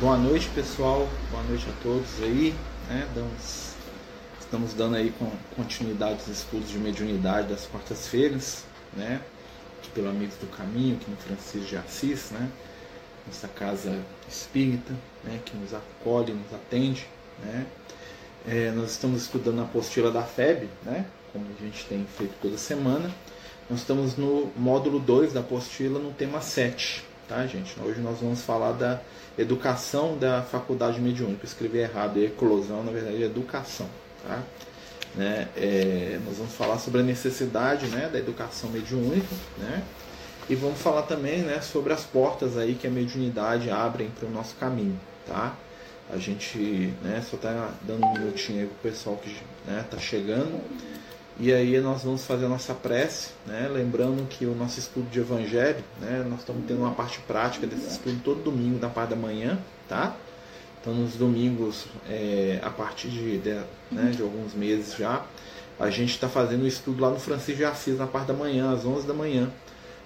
Boa noite, pessoal. Boa noite a todos aí. Né? Damos, estamos dando aí com continuidade aos estudos de mediunidade das quartas-feiras, né? Pelo Amigos do Caminho, aqui no Francisco de Assis, né? Nossa casa espírita, né? Que nos acolhe, nos atende, né? É, nós estamos estudando a apostila da FEB, né? Como a gente tem feito toda semana. Nós estamos no módulo 2 da apostila, no tema 7, tá, gente? Hoje nós vamos falar da educação da faculdade mediúnica. Escrevi errado, é eclosão, na verdade é educação, tá? Né? É, nós vamos falar sobre a necessidade né, da educação mediúnica, né? E vamos falar também né, sobre as portas aí que a mediunidade abre para o nosso caminho, tá? A gente né, só está dando um minutinho aí para o pessoal que está né, tá chegando. E aí nós vamos fazer a nossa prece, né? lembrando que o nosso estudo de evangelho, né? nós estamos tendo uma parte prática desse estudo todo domingo na parte da manhã, tá? Então nos domingos, é, a partir de, de, né, de alguns meses já, a gente está fazendo o estudo lá no Francisco de Assis na parte da manhã, às 11 da manhã.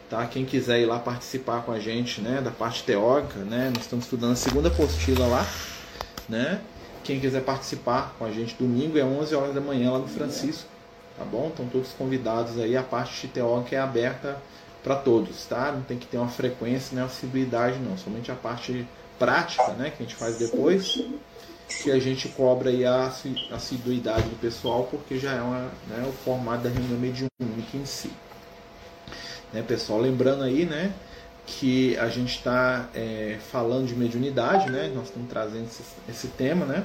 Tá? Quem quiser ir lá participar com a gente né, da parte teórica, né, nós estamos estudando a segunda apostila lá. Né? Quem quiser participar com a gente domingo é 11 horas da manhã lá no Francisco tá bom? Estão todos convidados aí, a parte teórica é aberta para todos, tá? Não tem que ter uma frequência, nem assiduidade não, somente a parte prática, né, que a gente faz depois, que a gente cobra aí a assiduidade do pessoal, porque já é uma, né, o formato da reunião mediúnica em si. Né, pessoal, lembrando aí, né, que a gente está é, falando de mediunidade, né, nós estamos trazendo esse, esse tema, né,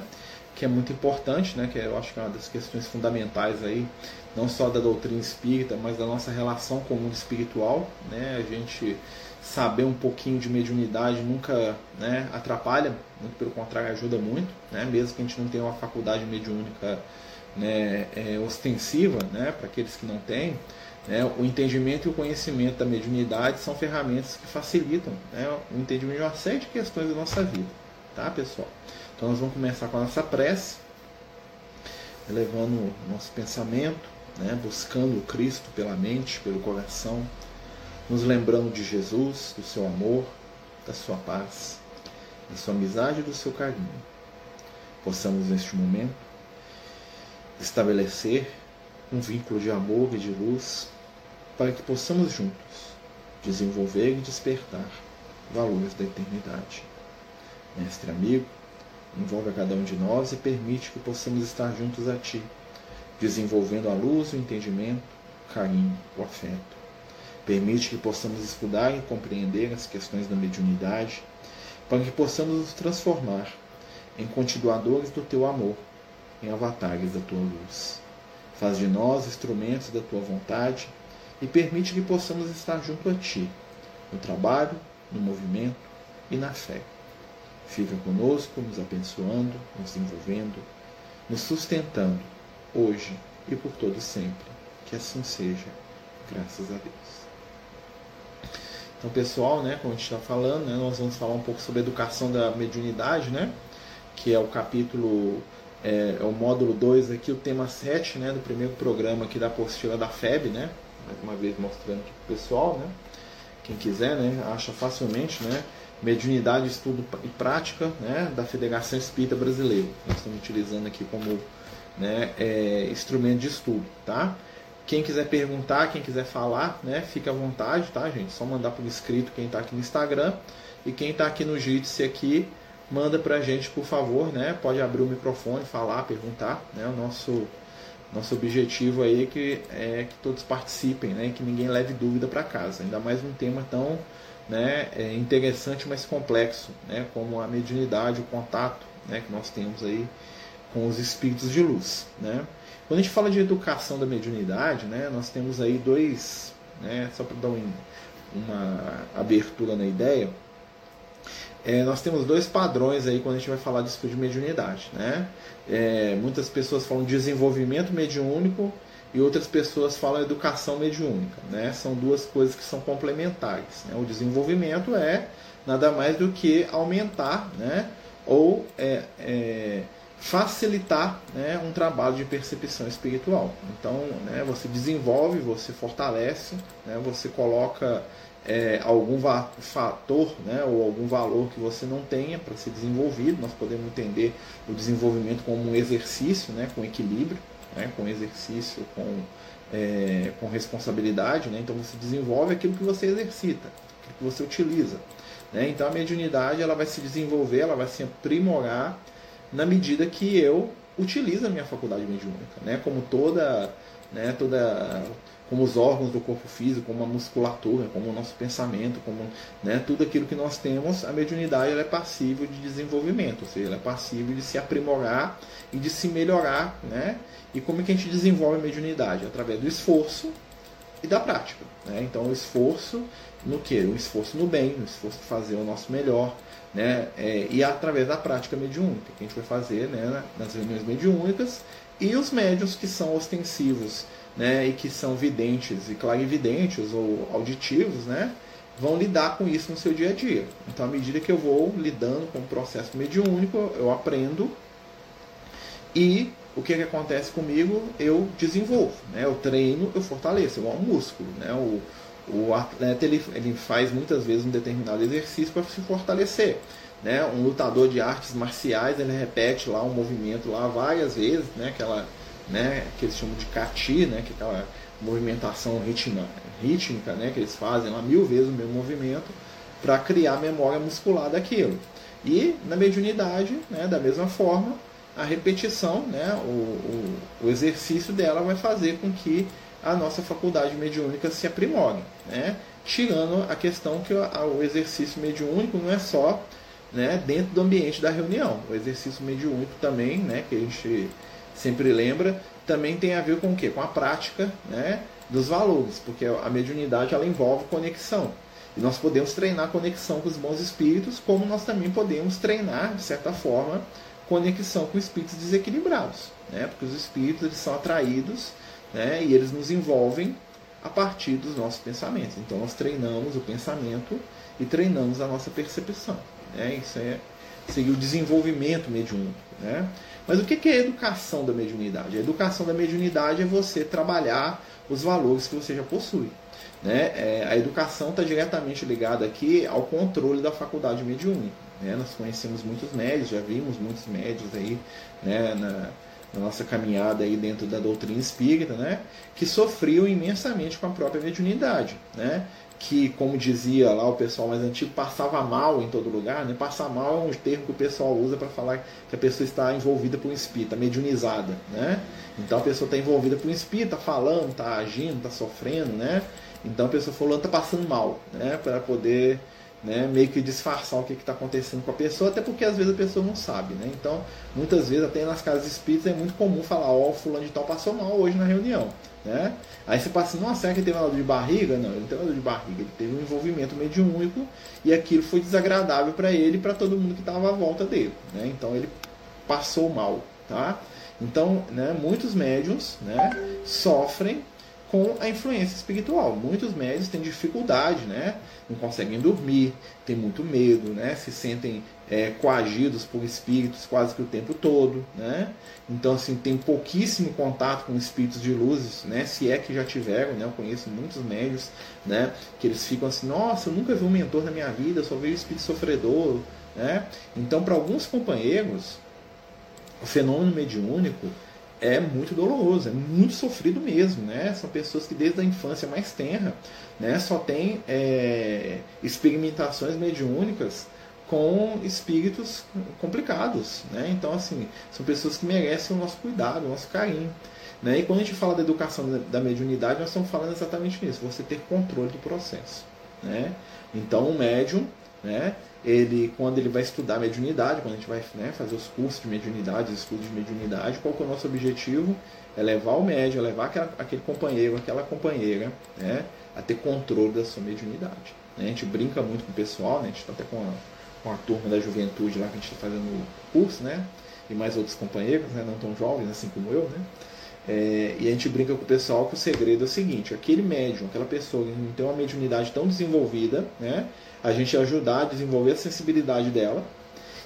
que é muito importante, né, que eu acho que é uma das questões fundamentais aí não só da doutrina espírita, mas da nossa relação com o mundo espiritual. Né? A gente saber um pouquinho de mediunidade nunca né, atrapalha, muito pelo contrário, ajuda muito, né? mesmo que a gente não tenha uma faculdade mediúnica né, é, ostensiva, né, para aqueles que não têm. Né, o entendimento e o conhecimento da mediunidade são ferramentas que facilitam né, o entendimento de uma série de questões da nossa vida. Tá, pessoal? Então, nós vamos começar com a nossa prece, elevando o nosso pensamento né, buscando o Cristo pela mente, pelo coração, nos lembrando de Jesus, do seu amor, da sua paz, da sua amizade e do seu carinho. Possamos, neste momento, estabelecer um vínculo de amor e de luz para que possamos juntos desenvolver e despertar valores da eternidade. Mestre amigo, envolve a cada um de nós e permite que possamos estar juntos a Ti desenvolvendo a luz, o entendimento, o carinho, o afeto. Permite que possamos estudar e compreender as questões da mediunidade, para que possamos nos transformar em continuadores do teu amor, em avatares da tua luz. Faz de nós instrumentos da tua vontade e permite que possamos estar junto a ti, no trabalho, no movimento e na fé. Fica conosco, nos abençoando, nos envolvendo, nos sustentando hoje e por todo sempre. Que assim seja, graças a Deus. Então, pessoal, né, como a gente está falando, né, nós vamos falar um pouco sobre a educação da mediunidade, né, que é o capítulo, é, é o módulo 2 aqui, o tema 7 né, do primeiro programa aqui da apostila da FEB, né, mais uma vez mostrando aqui para o pessoal, né, quem quiser, né, acha facilmente, né, Mediunidade, Estudo e Prática né, da Federação Espírita Brasileira. Nós estamos utilizando aqui como né, é, instrumento de estudo, tá? Quem quiser perguntar, quem quiser falar, né, fica à vontade, tá, gente? Só mandar por escrito quem está aqui no Instagram e quem está aqui no Jitsi aqui, manda pra gente, por favor, né? Pode abrir o microfone, falar, perguntar, né? O nosso nosso objetivo aí é que é que todos participem, né? Que ninguém leve dúvida para casa. Ainda mais um tema tão né, é interessante, mas complexo, né? Como a mediunidade, o contato, né? Que nós temos aí com os espíritos de luz. Né? Quando a gente fala de educação da mediunidade, né, nós temos aí dois, né, só para dar um, uma abertura na ideia, é, nós temos dois padrões aí quando a gente vai falar estudo de mediunidade. Né? É, muitas pessoas falam desenvolvimento mediúnico e outras pessoas falam educação mediúnica. Né? São duas coisas que são complementares. Né? O desenvolvimento é nada mais do que aumentar né? ou é, é facilitar né, um trabalho de percepção espiritual. Então, né, você desenvolve, você fortalece, né, você coloca é, algum fator né, ou algum valor que você não tenha para ser desenvolvido. Nós podemos entender o desenvolvimento como um exercício, né, com equilíbrio, né, com exercício, com, é, com responsabilidade. Né? Então você desenvolve aquilo que você exercita, aquilo que você utiliza. Né? Então a mediunidade ela vai se desenvolver, ela vai se aprimorar na medida que eu utilizo a minha faculdade mediúnica, né? como toda, né, toda como os órgãos do corpo físico, como a musculatura, como o nosso pensamento, como né, tudo aquilo que nós temos, a mediunidade ela é passível de desenvolvimento, ou seja, ela é passível de se aprimorar e de se melhorar. Né? E como é que a gente desenvolve a mediunidade? Através do esforço e da prática. Né? Então, o esforço no que? O esforço no bem, o esforço de fazer o nosso melhor, né? É, e através da prática mediúnica, que a gente vai fazer né, nas reuniões mediúnicas, e os médios que são ostensivos né, e que são videntes e clarividentes ou auditivos, né, vão lidar com isso no seu dia a dia. Então, à medida que eu vou lidando com o processo mediúnico, eu aprendo e o que, que acontece comigo? Eu desenvolvo, né? eu treino, eu fortaleço, igual um músculo. Né? O, o atleta ele, ele faz muitas vezes um determinado exercício para se fortalecer. Né? Um lutador de artes marciais ele repete lá um movimento lá várias vezes, né? Aquela né, que eles chamam de cati, né, que é aquela movimentação ritma, rítmica, né, que eles fazem lá mil vezes o mesmo movimento para criar memória muscular daquilo. E na mediunidade, né, da mesma forma, a repetição, né, o, o, o exercício dela vai fazer com que a nossa faculdade mediúnica se aprimore, né? tirando a questão que o exercício mediúnico não é só né, dentro do ambiente da reunião. O exercício mediúnico também, né, que a gente sempre lembra, também tem a ver com o quê? Com a prática né, dos valores, porque a mediunidade ela envolve conexão. E nós podemos treinar conexão com os bons espíritos, como nós também podemos treinar, de certa forma, conexão com espíritos desequilibrados. Né? Porque os espíritos eles são atraídos né, e eles nos envolvem a partir dos nossos pensamentos. Então nós treinamos o pensamento e treinamos a nossa percepção. Né? Isso é, seria o desenvolvimento mediúnico. Né? Mas o que é a educação da mediunidade? A educação da mediunidade é você trabalhar os valores que você já possui. Né? É, a educação está diretamente ligada aqui ao controle da faculdade mediúnica. Né? Nós conhecemos muitos médios, já vimos muitos médios aí né, na, na, nossa caminhada aí dentro da doutrina espírita, né, que sofriam imensamente com a própria mediunidade. Né? Que, como dizia lá o pessoal mais antigo, passava mal em todo lugar. Né? Passar mal é um termo que o pessoal usa para falar que a pessoa está envolvida por um espírito, mediunizada. Né? Então a pessoa está envolvida por um espírito, está falando, está agindo, está sofrendo. Né? Então a pessoa falando está passando mal, né? para poder né, meio que disfarçar o que está acontecendo com a pessoa, até porque às vezes a pessoa não sabe. Né? Então, muitas vezes, até nas casas espíritas, é muito comum falar: Ó, oh, fulano de tal passou mal hoje na reunião. Né? Aí você passa assim: nossa, será que ele teve uma dor de barriga? Não, ele não teve uma dor de barriga, ele teve um envolvimento mediúnico e aquilo foi desagradável para ele e para todo mundo que estava à volta dele. Né? Então, ele passou mal. Tá? Então, né, muitos médiums né, sofrem com a influência espiritual. Muitos médios têm dificuldade, né? não conseguem dormir, têm muito medo, né? se sentem é, coagidos por espíritos quase que o tempo todo. Né? Então, assim, tem pouquíssimo contato com espíritos de luzes, né? se é que já tiveram. Né? Eu conheço muitos médios né? que eles ficam assim: nossa, eu nunca vi um mentor na minha vida, só vejo espírito sofredor. Né? Então, para alguns companheiros, o fenômeno mediúnico é muito doloroso, é muito sofrido mesmo, né? São pessoas que desde a infância mais tenra, né, só tem é, experimentações mediúnicas com espíritos complicados, né? Então assim, são pessoas que merecem o nosso cuidado, o nosso carinho. Né? E quando a gente fala da educação da mediunidade, nós estamos falando exatamente nisso, você ter controle do processo. Né? Então o médium, né, ele, quando ele vai estudar mediunidade, quando a gente vai né, fazer os cursos de mediunidade, os estudos de mediunidade, qual que é o nosso objetivo? É levar o médium, é levar aquela, aquele companheiro, aquela companheira, né, a ter controle da sua mediunidade. Né? A gente brinca muito com o pessoal, né? a gente está até com a, com a turma da juventude lá que a gente está fazendo o curso, né? E mais outros companheiros, né? não tão jovens assim como eu, né? É, e a gente brinca com o pessoal que o segredo é o seguinte: aquele médium, aquela pessoa que não tem uma mediunidade tão desenvolvida, né? A gente ajudar a desenvolver a sensibilidade dela.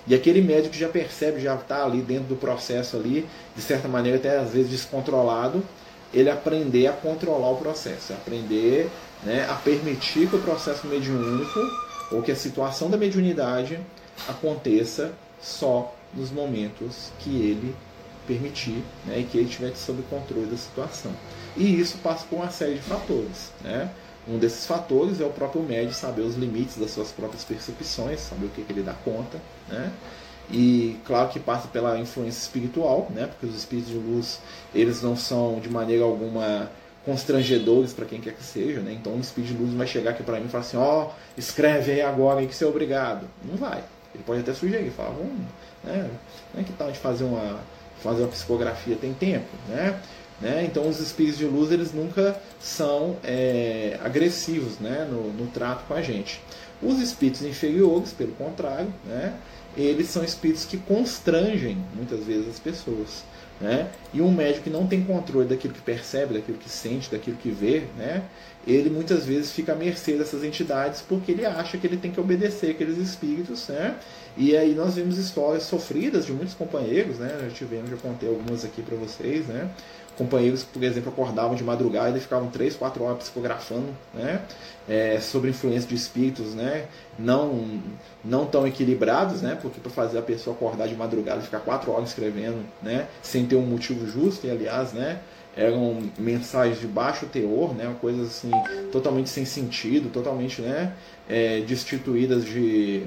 E aquele médico já percebe, já está ali dentro do processo ali, de certa maneira até às vezes descontrolado, ele aprender a controlar o processo, aprender né, a permitir que o processo mediúnico ou que a situação da mediunidade aconteça só nos momentos que ele permitir né, e que ele estiver sob controle da situação. E isso passa por uma série de fatores. Né? Um desses fatores é o próprio médium saber os limites das suas próprias percepções, saber o que, que ele dá conta. Né? E claro que passa pela influência espiritual, né? porque os espíritos de luz eles não são de maneira alguma constrangedores para quem quer que seja, né? Então um espírito de luz vai chegar aqui para mim e falar assim, ó, oh, escreve aí agora aí que você é obrigado. Não vai. Ele pode até sugerir, falar, vamos, né? Não é que tal de fazer uma fazer uma psicografia tem tempo, né? Né? Então os espíritos de luz eles nunca são é, agressivos, né? No, no trato com a gente. Os espíritos inferiores, pelo contrário, né? Eles são espíritos que constrangem muitas vezes as pessoas. Né? E um médico que não tem controle daquilo que percebe, daquilo que sente, daquilo que vê, né? ele muitas vezes fica à mercê dessas entidades porque ele acha que ele tem que obedecer aqueles espíritos. Né? E aí nós vimos histórias sofridas de muitos companheiros, né? já tivemos, já contei algumas aqui para vocês, né? Companheiros por exemplo, acordavam de madrugada e ficavam 3, 4 horas psicografando né? É, sobre influência de espíritos né? não, não tão equilibrados, né? porque para fazer a pessoa acordar de madrugada e ficar 4 horas escrevendo né? sem ter um motivo justo, e aliás, né? eram mensagens de baixo teor, né? coisas assim, totalmente sem sentido, totalmente né? É, destituídas de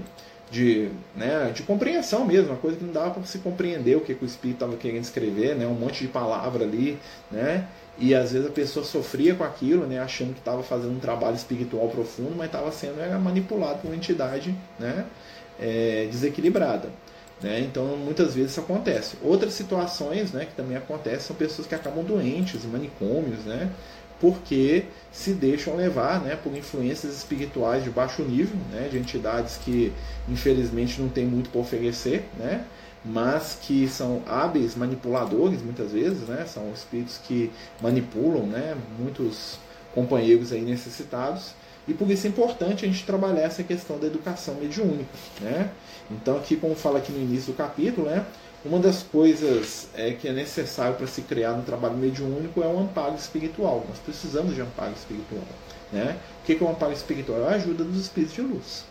de, né, de compreensão mesmo, uma coisa que não dava para se compreender o que, que o espírito estava querendo escrever, né, um monte de palavra ali, né, e às vezes a pessoa sofria com aquilo, né, achando que estava fazendo um trabalho espiritual profundo, mas estava sendo era manipulado por uma entidade né, é, desequilibrada. Né? Então, muitas vezes isso acontece. Outras situações né, que também acontecem são pessoas que acabam doentes, manicômios, né? Porque se deixam levar né, por influências espirituais de baixo nível, né, de entidades que infelizmente não têm muito para oferecer, né, mas que são hábeis manipuladores muitas vezes, né, são espíritos que manipulam né, muitos companheiros aí necessitados. E por isso é importante a gente trabalhar essa questão da educação mediúnica. Né? Então, aqui, como fala aqui no início do capítulo, né, uma das coisas é, que é necessário para se criar no trabalho mediúnico é o amparo espiritual. Nós precisamos de amparo espiritual. Né? O que é o amparo espiritual? É a ajuda dos espíritos de luz.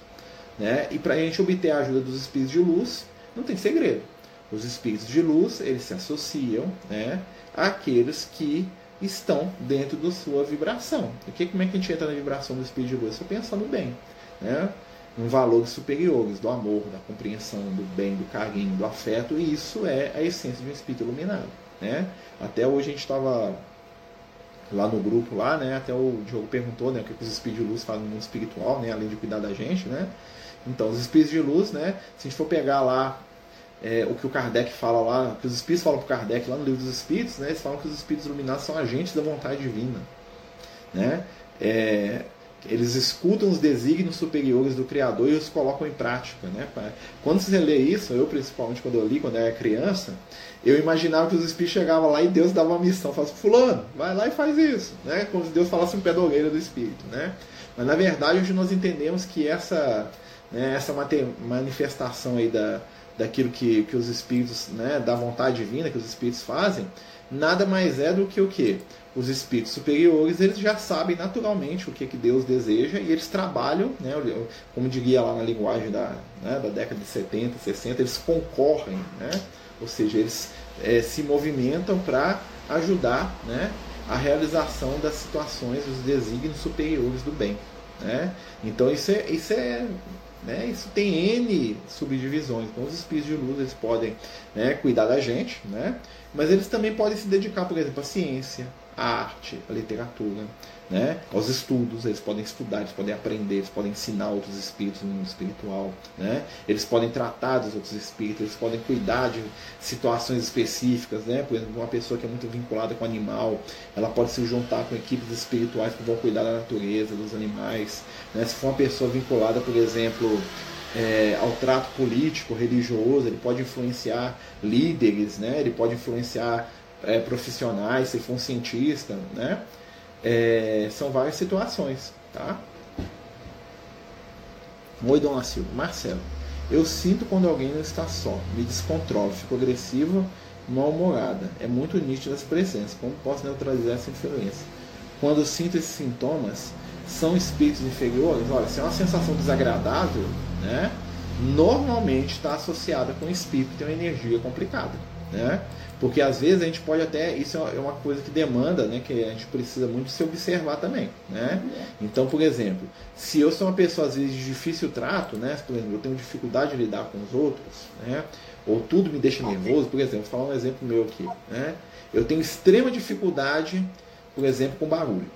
Né? E para a gente obter a ajuda dos espíritos de luz, não tem segredo. Os espíritos de luz eles se associam né, àqueles que estão dentro da sua vibração. E que, como é que a gente entra na vibração do espírito de luz? Só pensando bem. Né? Em valores superiores do amor, da compreensão, do bem, do carinho, do afeto, e isso é a essência de um espírito iluminado. Né? Até hoje a gente estava lá no grupo lá, né? Até o Diogo perguntou, né, o que os espíritos de luz fazem no mundo espiritual, né, além de cuidar da gente, né? Então, os espíritos de luz, né, se a gente for pegar lá é, o que o Kardec fala lá, o que os espíritos falam para o Kardec lá no livro dos espíritos, né, eles falam que os espíritos iluminados são agentes da vontade divina, né? É, eles escutam os desígnios superiores do Criador e os colocam em prática. Né? Quando você lê isso, eu principalmente quando eu li, quando eu era criança, eu imaginava que os espíritos chegavam lá e Deus dava uma missão, falava assim, fulano, vai lá e faz isso, né? como se Deus falasse um pé da orelha do espírito. Né? Mas na verdade hoje nós entendemos que essa, né, essa manifestação aí da, daquilo que, que os espíritos, né, da vontade divina que os espíritos fazem, nada mais é do que o que? Os espíritos superiores eles já sabem naturalmente o que, que Deus deseja e eles trabalham, né, como diria lá na linguagem da, né, da década de 70, 60, eles concorrem, né, ou seja, eles é, se movimentam para ajudar né, a realização das situações, dos desígnios superiores do bem. Né? Então isso é, isso é né? Isso tem N subdivisões. Então, os espíritos de luz eles podem né, cuidar da gente, né? Mas eles também podem se dedicar, por exemplo, à ciência, à arte, à literatura, né? aos estudos. Eles podem estudar, eles podem aprender, eles podem ensinar outros espíritos no mundo espiritual. Né? Eles podem tratar dos outros espíritos, eles podem cuidar de situações específicas. Né? Por exemplo, uma pessoa que é muito vinculada com o animal, ela pode se juntar com equipes espirituais que vão cuidar da natureza, dos animais. Né? Se for uma pessoa vinculada, por exemplo, é, ao trato político, religioso, ele pode influenciar líderes, né? ele pode influenciar é, profissionais, se for um cientista. Né? É, são várias situações. Tá? Oi, Dona Silva. Marcelo, eu sinto quando alguém não está só, me descontrolo, fico agressivo mal-humorada. É muito nítida essa presença. Como posso neutralizar essa influência? Quando sinto esses sintomas, são espíritos inferiores? Olha, se é uma sensação desagradável, né? Normalmente está associada com espírito que tem uma energia complicada, né? Porque às vezes a gente pode até, isso é uma coisa que demanda, né, que a gente precisa muito se observar também, né? Então, por exemplo, se eu sou uma pessoa às vezes de difícil trato, né, por exemplo, eu tenho dificuldade de lidar com os outros, né, ou tudo me deixa nervoso, por exemplo, vou falar um exemplo meu aqui, né? Eu tenho extrema dificuldade, por exemplo, com barulho.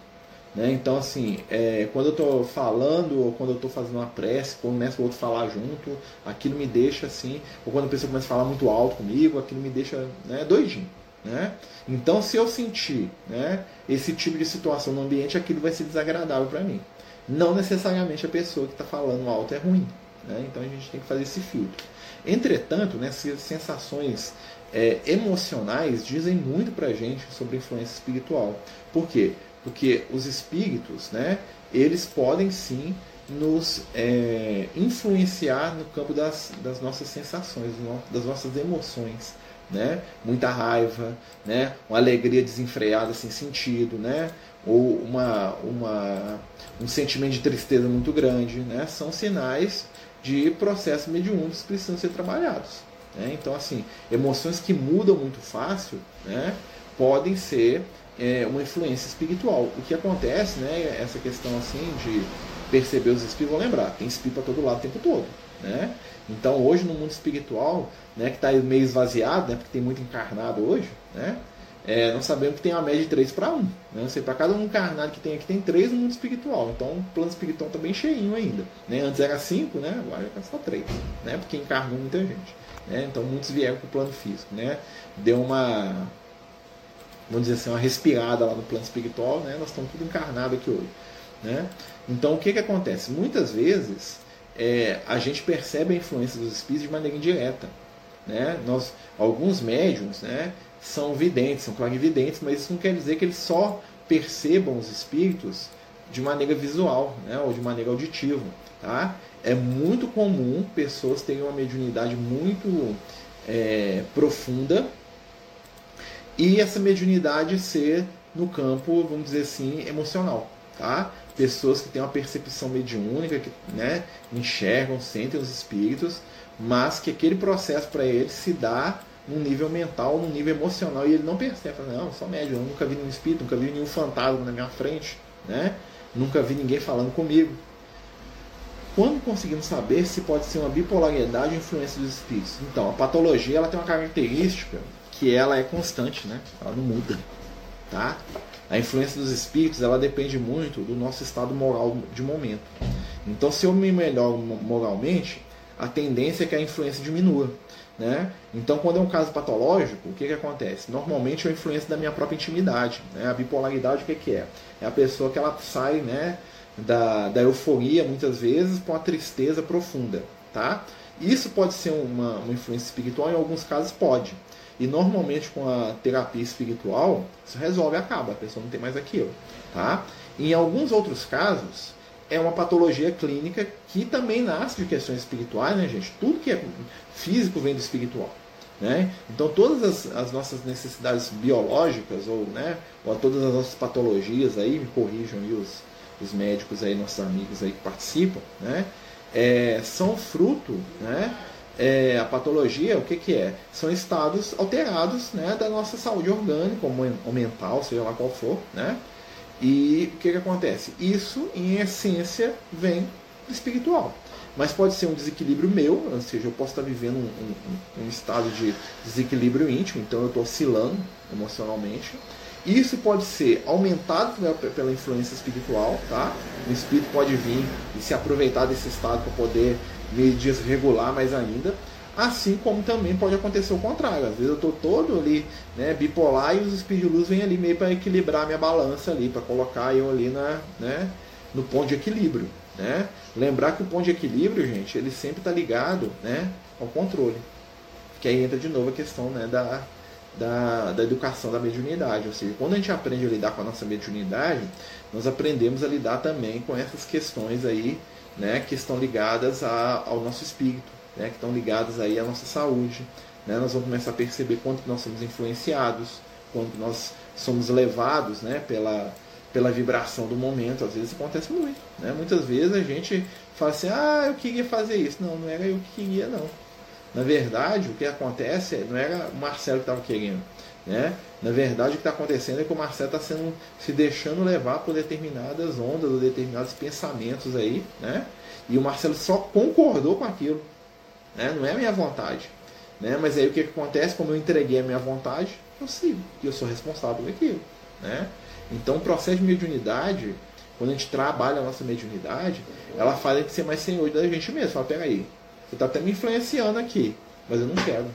Né? Então, assim, é, quando eu estou falando, ou quando eu estou fazendo uma prece, quando começa o outro falar junto, aquilo me deixa assim, ou quando a pessoa começa a falar muito alto comigo, aquilo me deixa né, doidinho. Né? Então, se eu sentir né, esse tipo de situação no ambiente, aquilo vai ser desagradável para mim. Não necessariamente a pessoa que está falando alto é ruim. Né? Então, a gente tem que fazer esse filtro. Entretanto, né, sensações é, emocionais dizem muito para a gente sobre influência espiritual. Por quê? Porque os espíritos, né, eles podem sim nos é, influenciar no campo das, das nossas sensações, das nossas emoções. Né? Muita raiva, né? uma alegria desenfreada sem sentido, né? ou uma, uma, um sentimento de tristeza muito grande. Né? São sinais de processos mediúnicos que precisam ser trabalhados. Né? Então, assim, emoções que mudam muito fácil né? podem ser é, uma influência espiritual. O que acontece, né, essa questão assim de perceber os espíritos, vou lembrar, tem espírito para todo lado o tempo todo. Né? Então hoje no mundo espiritual, né, que está meio esvaziado, né, porque tem muito encarnado hoje, né, é, sabemos que tem uma média de 3 para 1. Né? Para cada um encarnado que tem aqui, tem 3 no mundo espiritual. Então o plano espiritual está bem cheinho ainda. Né? Antes era 5, né? agora já está só 3. Né? Porque encarnou muita gente. Né? Então muitos vieram para o plano físico. Né? Deu uma, vamos dizer assim, uma respirada lá no plano espiritual, né? Nós estamos tudo encarnado aqui hoje, né? Então, o que que acontece? Muitas vezes é, a gente percebe a influência dos espíritos de maneira indireta, né? Nós, alguns médiums, né, são videntes, são clarividentes, mas isso não quer dizer que eles só percebam os espíritos de maneira visual, né, ou de maneira auditiva, tá? É muito comum pessoas terem uma mediunidade muito é, profunda e essa mediunidade ser no campo, vamos dizer assim, emocional, tá? Pessoas que têm uma percepção mediúnica, que né, enxergam, sentem os espíritos, mas que aquele processo para eles se dá num nível mental, num nível emocional, e ele não percebe, não, sou médium, eu nunca vi nenhum espírito, nunca vi nenhum fantasma na minha frente, né? Nunca vi ninguém falando comigo. Quando conseguimos saber se pode ser uma bipolaridade ou influência dos espíritos? Então, a patologia ela tem uma característica que ela é constante, né? Ela não muda, tá? A influência dos espíritos, ela depende muito do nosso estado moral de momento. Então, se eu me melhoro moralmente, a tendência é que a influência diminua, né? Então, quando é um caso patológico, o que, que acontece? Normalmente é a influência da minha própria intimidade, né? A bipolaridade, o que, que é? É a pessoa que ela sai, né? Da, da euforia, muitas vezes, para uma tristeza profunda, tá? Isso pode ser uma, uma influência espiritual, em alguns casos pode. E normalmente com a terapia espiritual, isso resolve acaba, a pessoa não tem mais aquilo. Tá? Em alguns outros casos, é uma patologia clínica que também nasce de questões espirituais, né, gente? Tudo que é físico vem do espiritual. Né? Então todas as, as, nossas necessidades biológicas ou, né, ou todas as nossas patologias aí, me corrijam aí os, os médicos aí, nossos amigos aí que participam, né, é, são fruto né, é, a patologia, o que, que é? São estados alterados né, da nossa saúde orgânica ou mental, seja lá qual for. Né? E o que, que acontece? Isso, em essência, vem do espiritual. Mas pode ser um desequilíbrio meu, ou seja, eu posso estar vivendo um, um, um estado de desequilíbrio íntimo, então eu estou oscilando emocionalmente. Isso pode ser aumentado pela influência espiritual, tá? O espírito pode vir e se aproveitar desse estado para poder me desregular mais ainda. Assim como também pode acontecer o contrário. Às vezes eu estou todo ali né, bipolar e os de luz vêm ali meio para equilibrar minha balança ali, para colocar eu ali na, né, no ponto de equilíbrio. Né? Lembrar que o ponto de equilíbrio, gente, ele sempre está ligado né, ao controle. Que aí entra de novo a questão né, da, da, da educação da mediunidade. Ou seja, quando a gente aprende a lidar com a nossa mediunidade, nós aprendemos a lidar também com essas questões aí né, que estão ligadas a, ao nosso espírito, né, que estão ligadas aí à nossa saúde, né? nós vamos começar a perceber quanto nós somos influenciados, quanto nós somos levados né, pela, pela vibração do momento. Às vezes acontece muito. Né? Muitas vezes a gente fala assim, ah, eu queria fazer isso. Não, não era eu que queria, não. Na verdade, o que acontece não era o Marcelo que estava querendo. Né? Na verdade, o que está acontecendo é que o Marcelo está se deixando levar por determinadas ondas ou determinados pensamentos aí, né? E o Marcelo só concordou com aquilo, né? Não é a minha vontade, né? Mas aí o que, acontece? Como eu entreguei a minha vontade, eu sigo e eu sou responsável por aquilo, né? Então, o processo de mediunidade, quando a gente trabalha a nossa mediunidade, ela faz a gente ser mais senhor da gente mesmo. Fala, peraí, você está até me influenciando aqui, mas eu não quero,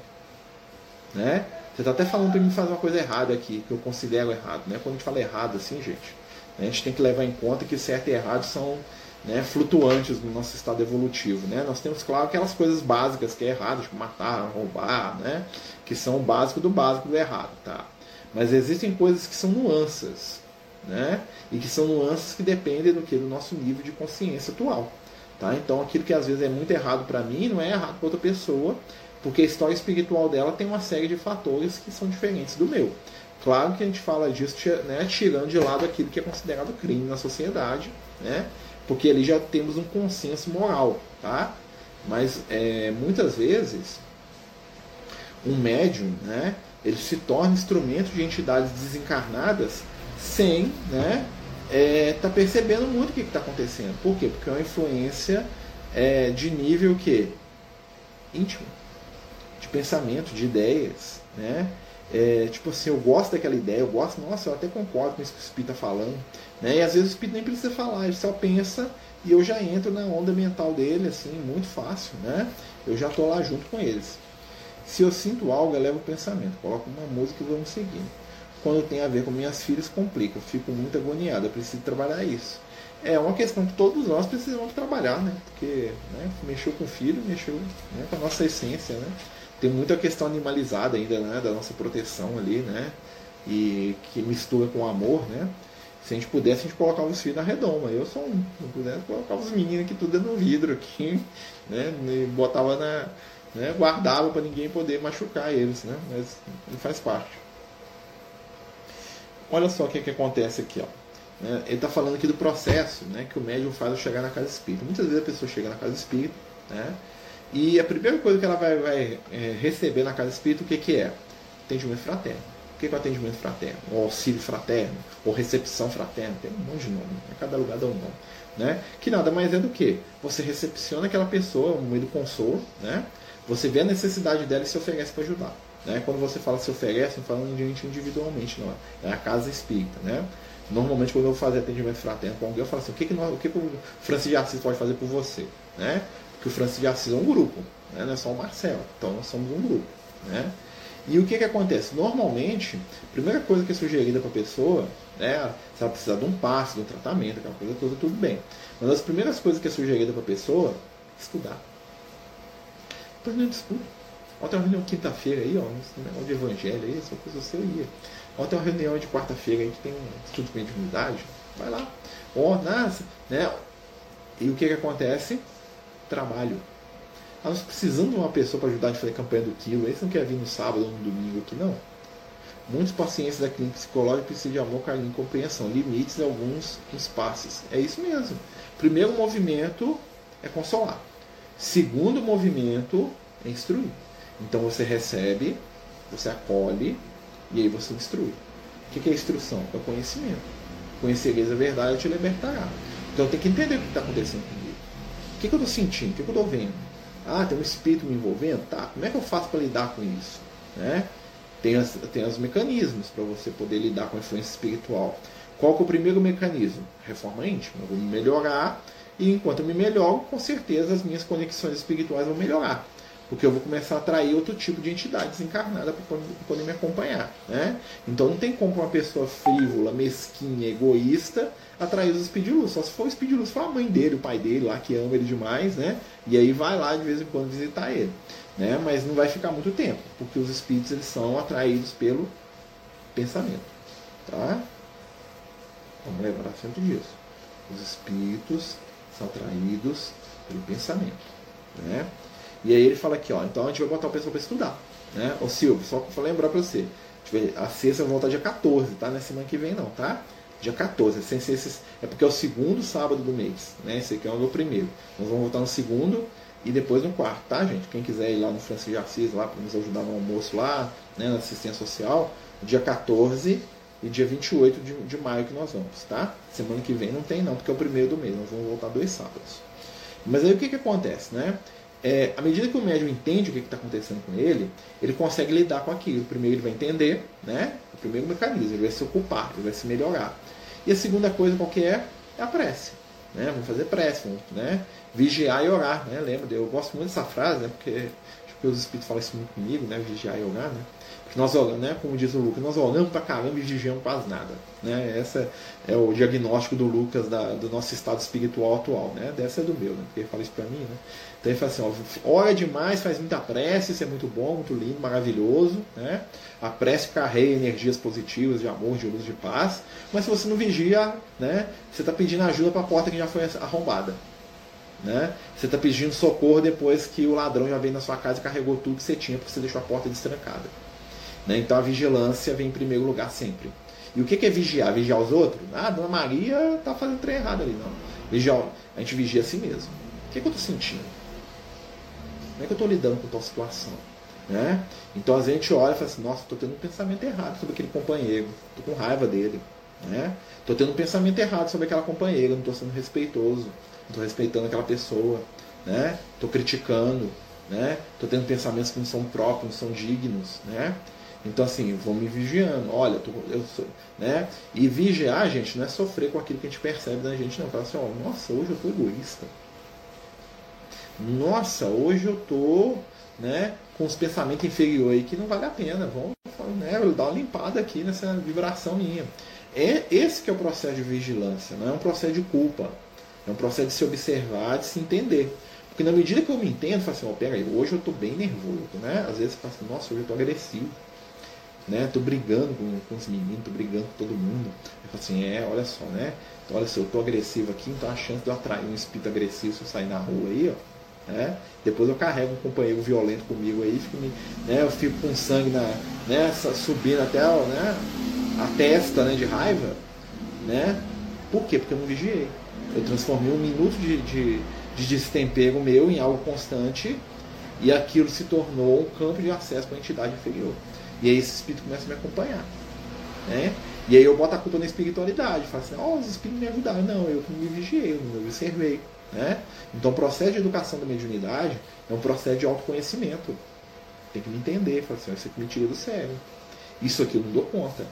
né? Você está até falando para mim fazer uma coisa errada aqui, que eu considero errado. Né? Quando a gente fala errado assim, gente, a gente tem que levar em conta que certo e errado são né, flutuantes no nosso estado evolutivo. Né? Nós temos, claro, aquelas coisas básicas que é errado, tipo matar, roubar, né? que são o básico do básico do errado. Tá? Mas existem coisas que são nuances. Né? E que são nuances que dependem do que? Do nosso nível de consciência atual. Tá? Então aquilo que às vezes é muito errado para mim não é errado para outra pessoa, porque a história espiritual dela tem uma série de fatores que são diferentes do meu. Claro que a gente fala disso né, tirando de lado aquilo que é considerado crime na sociedade, né? Porque ali já temos um consenso moral. Tá? Mas é, muitas vezes um médium né, ele se torna instrumento de entidades desencarnadas sem né, é, tá percebendo muito o que está acontecendo. Por quê? Porque é uma influência é, de nível que íntimo de pensamento, de ideias, né? É, tipo assim, eu gosto daquela ideia, eu gosto, nossa, eu até concordo com isso que o Espírito está falando, né? E às vezes o Espírito nem precisa falar, ele só pensa e eu já entro na onda mental dele, assim, muito fácil, né? Eu já estou lá junto com eles. Se eu sinto algo, eu levo o pensamento, coloco uma música e vamos seguindo. Quando tem a ver com minhas filhas, complica, eu fico muito agoniado, eu preciso trabalhar isso. É uma questão que todos nós precisamos trabalhar, né? Porque né, mexeu com o filho, mexeu né, com a nossa essência, né? Tem muita questão animalizada ainda, né, da nossa proteção ali, né, e que mistura com amor, né. Se a gente pudesse, a gente colocava os filhos na redoma. Eu sou um. Se pudesse, colocava os meninos aqui tudo no vidro aqui, né, e botava na, né, guardava para ninguém poder machucar eles, né, mas não faz parte. Olha só o que, que acontece aqui, ó. Né, ele está falando aqui do processo né, que o médium faz ao chegar na casa espírita. Muitas vezes a pessoa chega na casa espírita, né, e a primeira coisa que ela vai, vai é, receber na casa espírita, o que, que é? Atendimento fraterno. O que é o atendimento fraterno? Ou auxílio fraterno, ou recepção fraterna, tem um monte de nome, né? cada lugar dá um nome. Né? Que nada mais é do que você recepciona aquela pessoa no meio do consolo, né? você vê a necessidade dela e se oferece para ajudar. Né? Quando você fala se oferece, não falando de gente individualmente, não é. É a casa espírita. Né? Normalmente, quando eu vou fazer atendimento fraterno com alguém, eu falo assim: o que, que, nós, o, que, que o Francis de Assis pode fazer por você? Né? Que o Francisco de Assis é um grupo, né? não é só o Marcelo. Então nós somos um grupo. Né? E o que, que acontece? Normalmente, a primeira coisa que é sugerida para a pessoa, né, se ela precisar de um passe, de um tratamento, aquela coisa toda, tudo bem. Mas as primeiras coisas que é sugerida para a pessoa, estudar. Então, não estuda. Ontem uma reunião quinta-feira aí, ó, um negócio de evangelho aí, essa coisa você ia. Ontem uma reunião de quarta-feira aí que tem um estudo de mediunidade, vai lá. Ó, nasce, né? E o que, que acontece? Trabalho. Nós precisamos de uma pessoa para ajudar a gente a fazer campanha do quilo. Esse não quer vir no sábado ou no domingo aqui, não. Muitos pacientes da clínica psicológica precisam de amor, carinho e compreensão. Limites em alguns espaços. É isso mesmo. Primeiro movimento é consolar. Segundo movimento é instruir. Então você recebe, você acolhe e aí você instrui. O que é instrução? É o conhecimento. Conhecereis a verdade e te libertará. Então tem que entender o que está acontecendo. O que, que eu estou sentindo? O que, que eu estou vendo? Ah, tem um espírito me envolvendo? Tá, como é que eu faço para lidar com isso? Né? Tem, as, tem os mecanismos para você poder lidar com a influência espiritual. Qual é o primeiro mecanismo? Reforma íntima. Eu vou me melhorar e enquanto eu me melhoro, com certeza as minhas conexões espirituais vão melhorar porque eu vou começar a atrair outro tipo de entidades encarnadas para poder me acompanhar. Né? Então não tem como uma pessoa frívola, mesquinha, egoísta atrair os espíritos Só se for o espírito for a mãe dele, o pai dele lá, que ama ele demais, né? E aí vai lá de vez em quando visitar ele. Né? Mas não vai ficar muito tempo, porque os espíritos eles são atraídos pelo pensamento. Tá? Vamos lembrar sempre disso. Os espíritos são atraídos pelo pensamento. Né? E aí ele fala aqui, ó, então a gente vai botar o pessoal para estudar. Né? Ô Silvio, só para lembrar para você, a sexta vai voltar dia 14, tá? Não é semana que vem não, tá? Dia 14, sem ser esses, é porque é o segundo sábado do mês, né? Esse aqui é o meu primeiro. Nós vamos voltar no segundo e depois no quarto, tá, gente? Quem quiser ir lá no Francisco de Assis, lá para nos ajudar no almoço lá, né, na assistência social, dia 14 e dia 28 de, de maio que nós vamos, tá? Semana que vem não tem não, porque é o primeiro do mês, nós vamos voltar dois sábados. Mas aí o que, que acontece, né? É, à medida que o médium entende o que está acontecendo com ele, ele consegue lidar com aquilo. Primeiro ele vai entender, né? O primeiro mecanismo, ele vai se ocupar, ele vai se melhorar. E a segunda coisa qual que é? É a prece. Né? Vamos fazer prece, vamos né? vigiar e orar. Né? Lembra? Eu gosto muito dessa frase, né? porque acho que os espíritos falam isso muito comigo, né? vigiar e orar. Né? Nós né, como diz o Lucas, nós olhamos para caramba e vigiamos quase nada. Né? Esse é o diagnóstico do Lucas da, do nosso estado espiritual atual. Né? Dessa é do meu, né? porque ele fala isso para mim. Né? Então ele fala assim, ó, ora demais, faz muita prece, isso é muito bom, muito lindo, maravilhoso. Né? A prece carrega energias positivas, de amor, de luz, de paz. Mas se você não vigia, né, você está pedindo ajuda para a porta que já foi arrombada. Né? Você está pedindo socorro depois que o ladrão já veio na sua casa e carregou tudo que você tinha porque você deixou a porta destrancada. Né? Então a vigilância vem em primeiro lugar sempre. E o que é vigiar? Vigiar os outros? Ah, Dona Maria está fazendo trem errado ali. Não. Vigiar, a gente vigia a si mesmo. O que, é que eu estou sentindo? Como é que eu estou lidando com tal situação? Né? Então a gente olha e fala assim, nossa, estou tendo um pensamento errado sobre aquele companheiro, estou com raiva dele. Né? tendo um pensamento errado sobre aquela companheira, não estou sendo respeitoso, não estou respeitando aquela pessoa, né? criticando, estou né? tendo pensamentos que não são próprios, não são dignos. Né? Então, assim, vão me vigiando. Olha, eu sou, né? E vigiar, gente, não é sofrer com aquilo que a gente percebe da gente, não. Fala assim, ó, nossa, hoje eu tô egoísta. Nossa, hoje eu tô, né, com os pensamentos inferiores aí que não vale a pena. Vamos, né, dar uma limpada aqui nessa vibração minha. É esse que é o processo de vigilância, não é um processo de culpa. É um processo de se observar, de se entender. Porque na medida que eu me entendo, eu falo assim, ó, pega aí, hoje eu tô bem nervoso, né? Às vezes eu falo assim, nossa, hoje eu tô agressivo né? Tô brigando com, com os meninos, tô brigando com todo mundo. Eu falo assim, é, olha só, né? Então, olha, se eu tô agressivo aqui, então a chance de eu atrair um espírito agressivo se eu sair na rua aí, ó. Né? Depois eu carrego um companheiro violento comigo aí, fico, né? eu fico com sangue na, né? subindo até né? a testa né? de raiva. Né? Por quê? Porque eu não vigiei. Eu transformei um minuto de, de, de destempero meu em algo constante e aquilo se tornou um campo de acesso para a entidade inferior. E aí esse espírito começa a me acompanhar. Né? E aí eu boto a culpa na espiritualidade. Falo assim, oh, os espíritos me ajudaram. Não, eu me vigiei, eu me observei. Né? Então o processo de educação da mediunidade é um processo de autoconhecimento. Tem que me entender. Falo assim, isso aqui me tira do sério. Isso aqui eu não dou conta.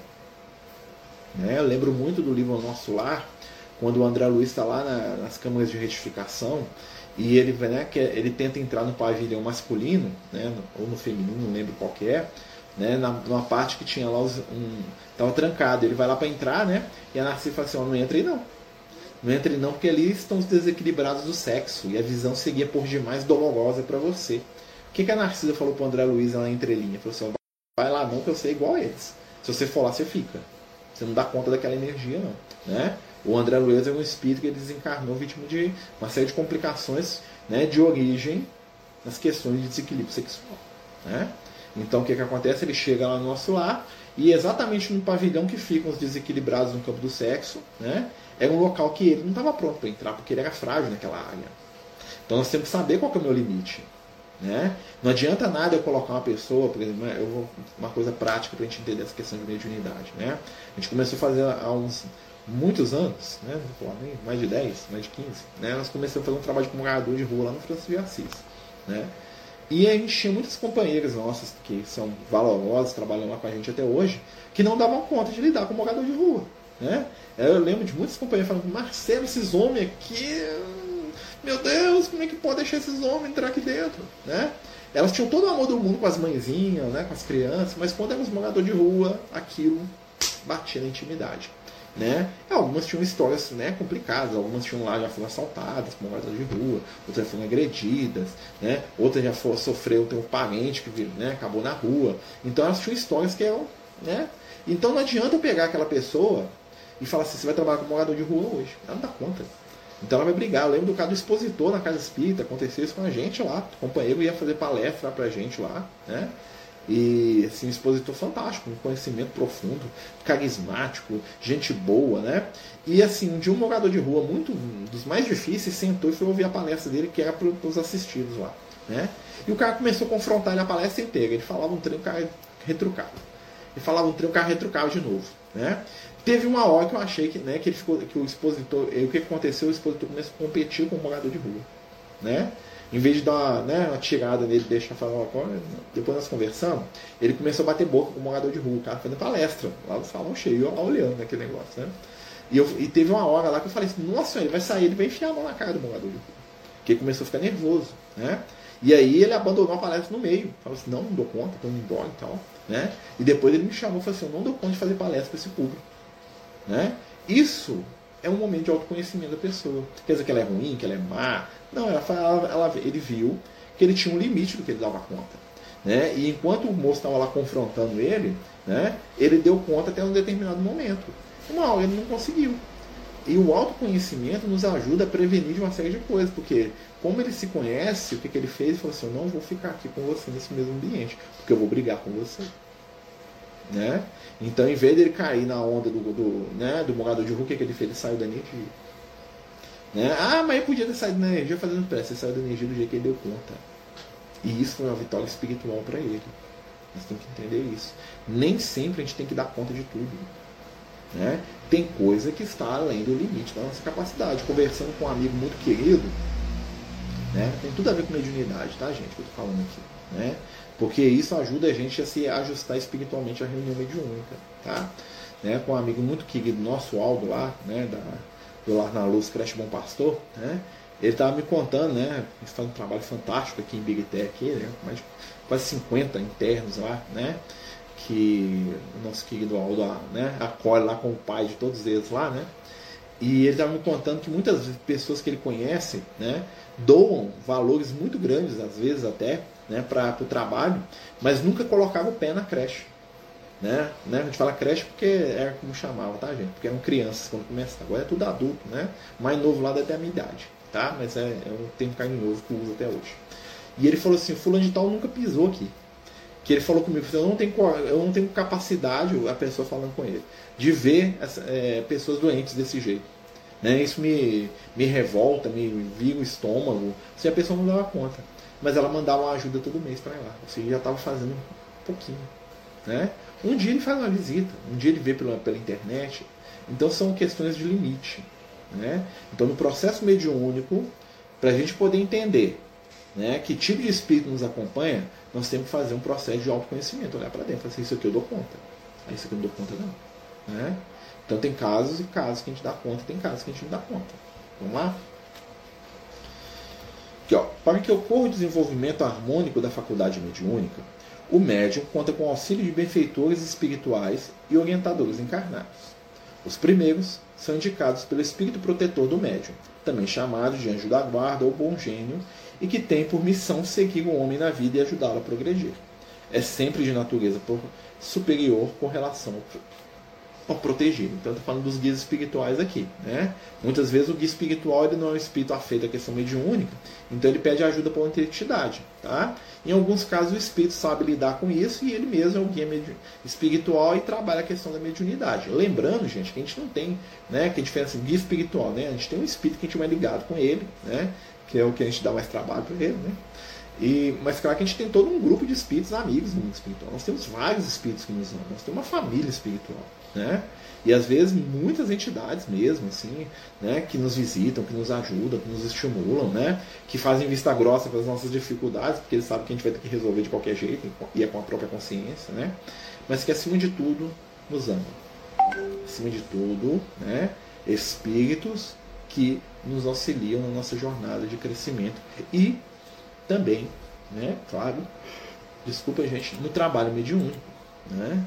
Né? Eu lembro muito do livro Nosso Lar, quando o André Luiz está lá na, nas câmaras de retificação e ele, né, que ele tenta entrar no pavilhão masculino, né, ou no feminino, não lembro qual é, né, na, numa parte que tinha lá os, um, tava trancado. Ele vai lá para entrar, né? E a Narcisa fala assim: oh, não entre aí não. Não entre não, porque ali estão os desequilibrados do sexo e a visão seguia por demais dolorosa para você. O que, que a Narcisa falou pro André Luiz lá na entrelinha? Falou assim: oh, vai lá não, que eu sei igual a eles. Se você for lá, você fica. Você não dá conta daquela energia, não. Né? O André Luiz é um espírito que desencarnou vítima de uma série de complicações né, de origem nas questões de desequilíbrio sexual. Né? Então o que, que acontece? Ele chega lá no nosso lar e exatamente no pavilhão que ficam os desequilibrados no campo do sexo, né? Era um local que ele não estava pronto para entrar, porque ele era frágil naquela área. Então nós temos que saber qual é o meu limite. Né? Não adianta nada eu colocar uma pessoa, por exemplo, eu vou, uma coisa prática para a gente entender essa questão de mediunidade. Né? A gente começou a fazer há uns muitos anos, né? mais de 10, mais de 15, né? nós começamos a fazer um trabalho de morador de rua lá no Francisco de Assis. Né? E a gente tinha muitas companheiras nossas que são valorosas, trabalham lá com a gente até hoje, que não davam conta de lidar com morador de rua. Né? Eu lembro de muitas companheiras falando, Marcelo, esses homens aqui, meu Deus, como é que pode deixar esses homens entrar aqui dentro? Né? Elas tinham todo o amor do mundo com as mãezinhas, né, com as crianças, mas quando eram os moradores de rua, aquilo batia na intimidade. Né? Algumas tinham histórias né, complicadas, algumas tinham lá já foram assaltadas por moradas de rua, outras foram agredidas, né? outras já foram, sofreu, tem um parente que né, acabou na rua. Então elas tinham histórias que eram. Né? Então não adianta eu pegar aquela pessoa e falar assim, você vai trabalhar com morador de rua hoje. Ela não dá conta. Então ela vai brigar. Eu lembro do caso do expositor na Casa Espírita, aconteceu isso com a gente lá. O companheiro ia fazer palestra pra gente lá, né? E assim, um expositor fantástico, um conhecimento profundo, carismático, gente boa, né? E assim, de um morador de rua, muito dos mais difíceis, sentou e foi ouvir a palestra dele, que era para os assistidos lá, né? E o cara começou a confrontar ele a palestra inteira. Ele falava um trem, o cara retrucava. Ele falava um trem, o cara retrucava de novo, né? Teve uma hora que eu achei que, né, que ele ficou, que o expositor, o que aconteceu, o expositor começou a competir com o morador de rua, né? Em vez de dar uma, né, uma tirada nele, deixar falar, depois nós conversamos, ele começou a bater boca com o morador de rua, o cara fazendo palestra, lá no salão cheio, lá olhando aquele negócio, né? E, eu, e teve uma hora lá que eu falei assim, nossa, ele vai sair, ele vai enfiar a mão na cara do morador de rua. Porque ele começou a ficar nervoso, né? E aí ele abandonou a palestra no meio. Falou assim, não, não dou conta, estou indo embora e tal. Né? E depois ele me chamou e falou assim, eu não dou conta de fazer palestra para esse público. Né? Isso é um momento de autoconhecimento da pessoa. Quer dizer que ela é ruim, que ela é má. Não, ela, ela, ele viu que ele tinha um limite do que ele dava conta. Né? E enquanto o moço estava lá confrontando ele, né, ele deu conta até um determinado momento. Uma hora ele não conseguiu. E o autoconhecimento nos ajuda a prevenir de uma série de coisas, porque como ele se conhece, o que, que ele fez? Ele falou assim: Eu não vou ficar aqui com você nesse mesmo ambiente, porque eu vou brigar com você. Né? Então, em vez dele cair na onda do, do, né, do morador de rua, o que, que ele fez? Ele saiu da energia. Né? Ah, mas ele podia ter saído da energia fazendo pressa. Ele saiu da energia do jeito que ele deu conta. E isso foi uma vitória espiritual para ele. Nós temos que entender isso. Nem sempre a gente tem que dar conta de tudo. Né? Tem coisa que está além do limite da nossa capacidade. Conversando com um amigo muito querido, né? tem tudo a ver com mediunidade, tá, gente? Que eu estou falando aqui. Né? Porque isso ajuda a gente a se ajustar espiritualmente à reunião mediúnica. Tá? Né? Com um amigo muito querido nosso, Aldo, lá, né? da, do Lar na Luz, Creche Bom Pastor, né? ele estava me contando, né? Faz um trabalho fantástico aqui em Bigité, aqui, né? mais quase 50 internos lá, né? que o nosso querido Aldo né, acolhe lá com o pai de todos eles lá, né? E ele estava me contando que muitas pessoas que ele conhece, né, doam valores muito grandes, às vezes até, né, para o trabalho, mas nunca colocava o pé na creche. Né? né? A gente fala creche porque é como chamava, tá, gente? Porque eram crianças quando começaram. Agora é tudo adulto, né? Mais novo lá até a minha idade, tá? Mas é, é um termo carinhoso que uso até hoje. E ele falou assim: Fulano de Tal nunca pisou aqui que ele falou comigo, eu não tenho, eu não tenho capacidade, a pessoa falando com ele, de ver é, pessoas doentes desse jeito. Né? Isso me, me revolta, me vira o estômago, se a pessoa não dava conta. Mas ela mandava uma ajuda todo mês para ela. Ou seja, já estava fazendo um pouquinho. Né? Um dia ele faz uma visita, um dia ele vê pela, pela internet. Então são questões de limite. Né? Então no processo mediúnico, para a gente poder entender né, que tipo de espírito nos acompanha, nós temos que fazer um processo de autoconhecimento, olhar para dentro, falar assim, isso aqui eu dou conta, isso aqui eu não dou conta não. Né? Então tem casos e casos que a gente dá conta, tem casos que a gente não dá conta. Vamos lá? Aqui, ó, para que ocorra o desenvolvimento harmônico da faculdade mediúnica, o médium conta com o auxílio de benfeitores espirituais e orientadores encarnados. Os primeiros são indicados pelo espírito protetor do médium, também chamado de anjo da guarda ou bom gênio, e que tem por missão seguir o homem na vida e ajudá-lo a progredir. É sempre de natureza superior com relação protegido. Então, estou falando dos guias espirituais aqui. Né? Muitas vezes o guia espiritual ele não é um espírito afeito à questão mediúnica, então ele pede ajuda para uma entidade. Tá? Em alguns casos, o espírito sabe lidar com isso e ele mesmo é o guia espiritual e trabalha a questão da mediunidade. Lembrando, gente, que a gente não tem né, que a diferença guia espiritual. Né? A gente tem um espírito que a gente vai ligado com ele. Né? que é o que a gente dá mais trabalho para ele, né? E, mas claro que a gente tem todo um grupo de espíritos amigos no mundo espiritual. Nós temos vários espíritos que nos amam, nós temos uma família espiritual, né? E às vezes muitas entidades mesmo, assim, né, que nos visitam, que nos ajudam, que nos estimulam, né, que fazem vista grossa para as nossas dificuldades, porque eles sabem que a gente vai ter que resolver de qualquer jeito e é com a própria consciência, né? Mas que acima de tudo nos amam. Acima de tudo, né, espíritos que nos auxiliam na nossa jornada de crescimento e também, né, claro, desculpa gente, no trabalho mediúnico, né?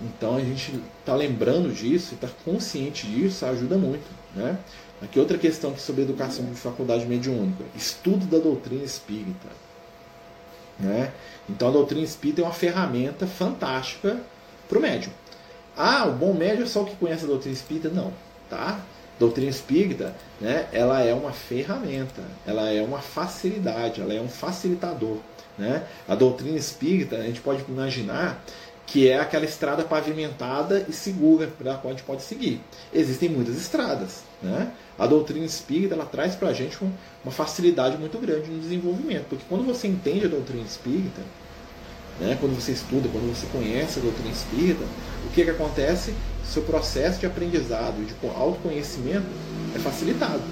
Então a gente está lembrando disso e está consciente disso ajuda muito, né? Aqui outra questão aqui sobre educação de faculdade mediúnica, estudo da doutrina espírita, né? Então a doutrina espírita é uma ferramenta fantástica para o médium. Ah, o bom médium é só o que conhece a doutrina espírita? Não, tá? doutrina espírita, né, ela é uma ferramenta, ela é uma facilidade, ela é um facilitador. Né? A doutrina espírita, a gente pode imaginar que é aquela estrada pavimentada e segura pela qual a gente pode seguir. Existem muitas estradas. Né? A doutrina espírita ela traz para a gente uma facilidade muito grande no desenvolvimento, porque quando você entende a doutrina espírita, né, quando você estuda, quando você conhece a doutrina espírita, o que, que acontece? Seu processo de aprendizado e de autoconhecimento é facilitado.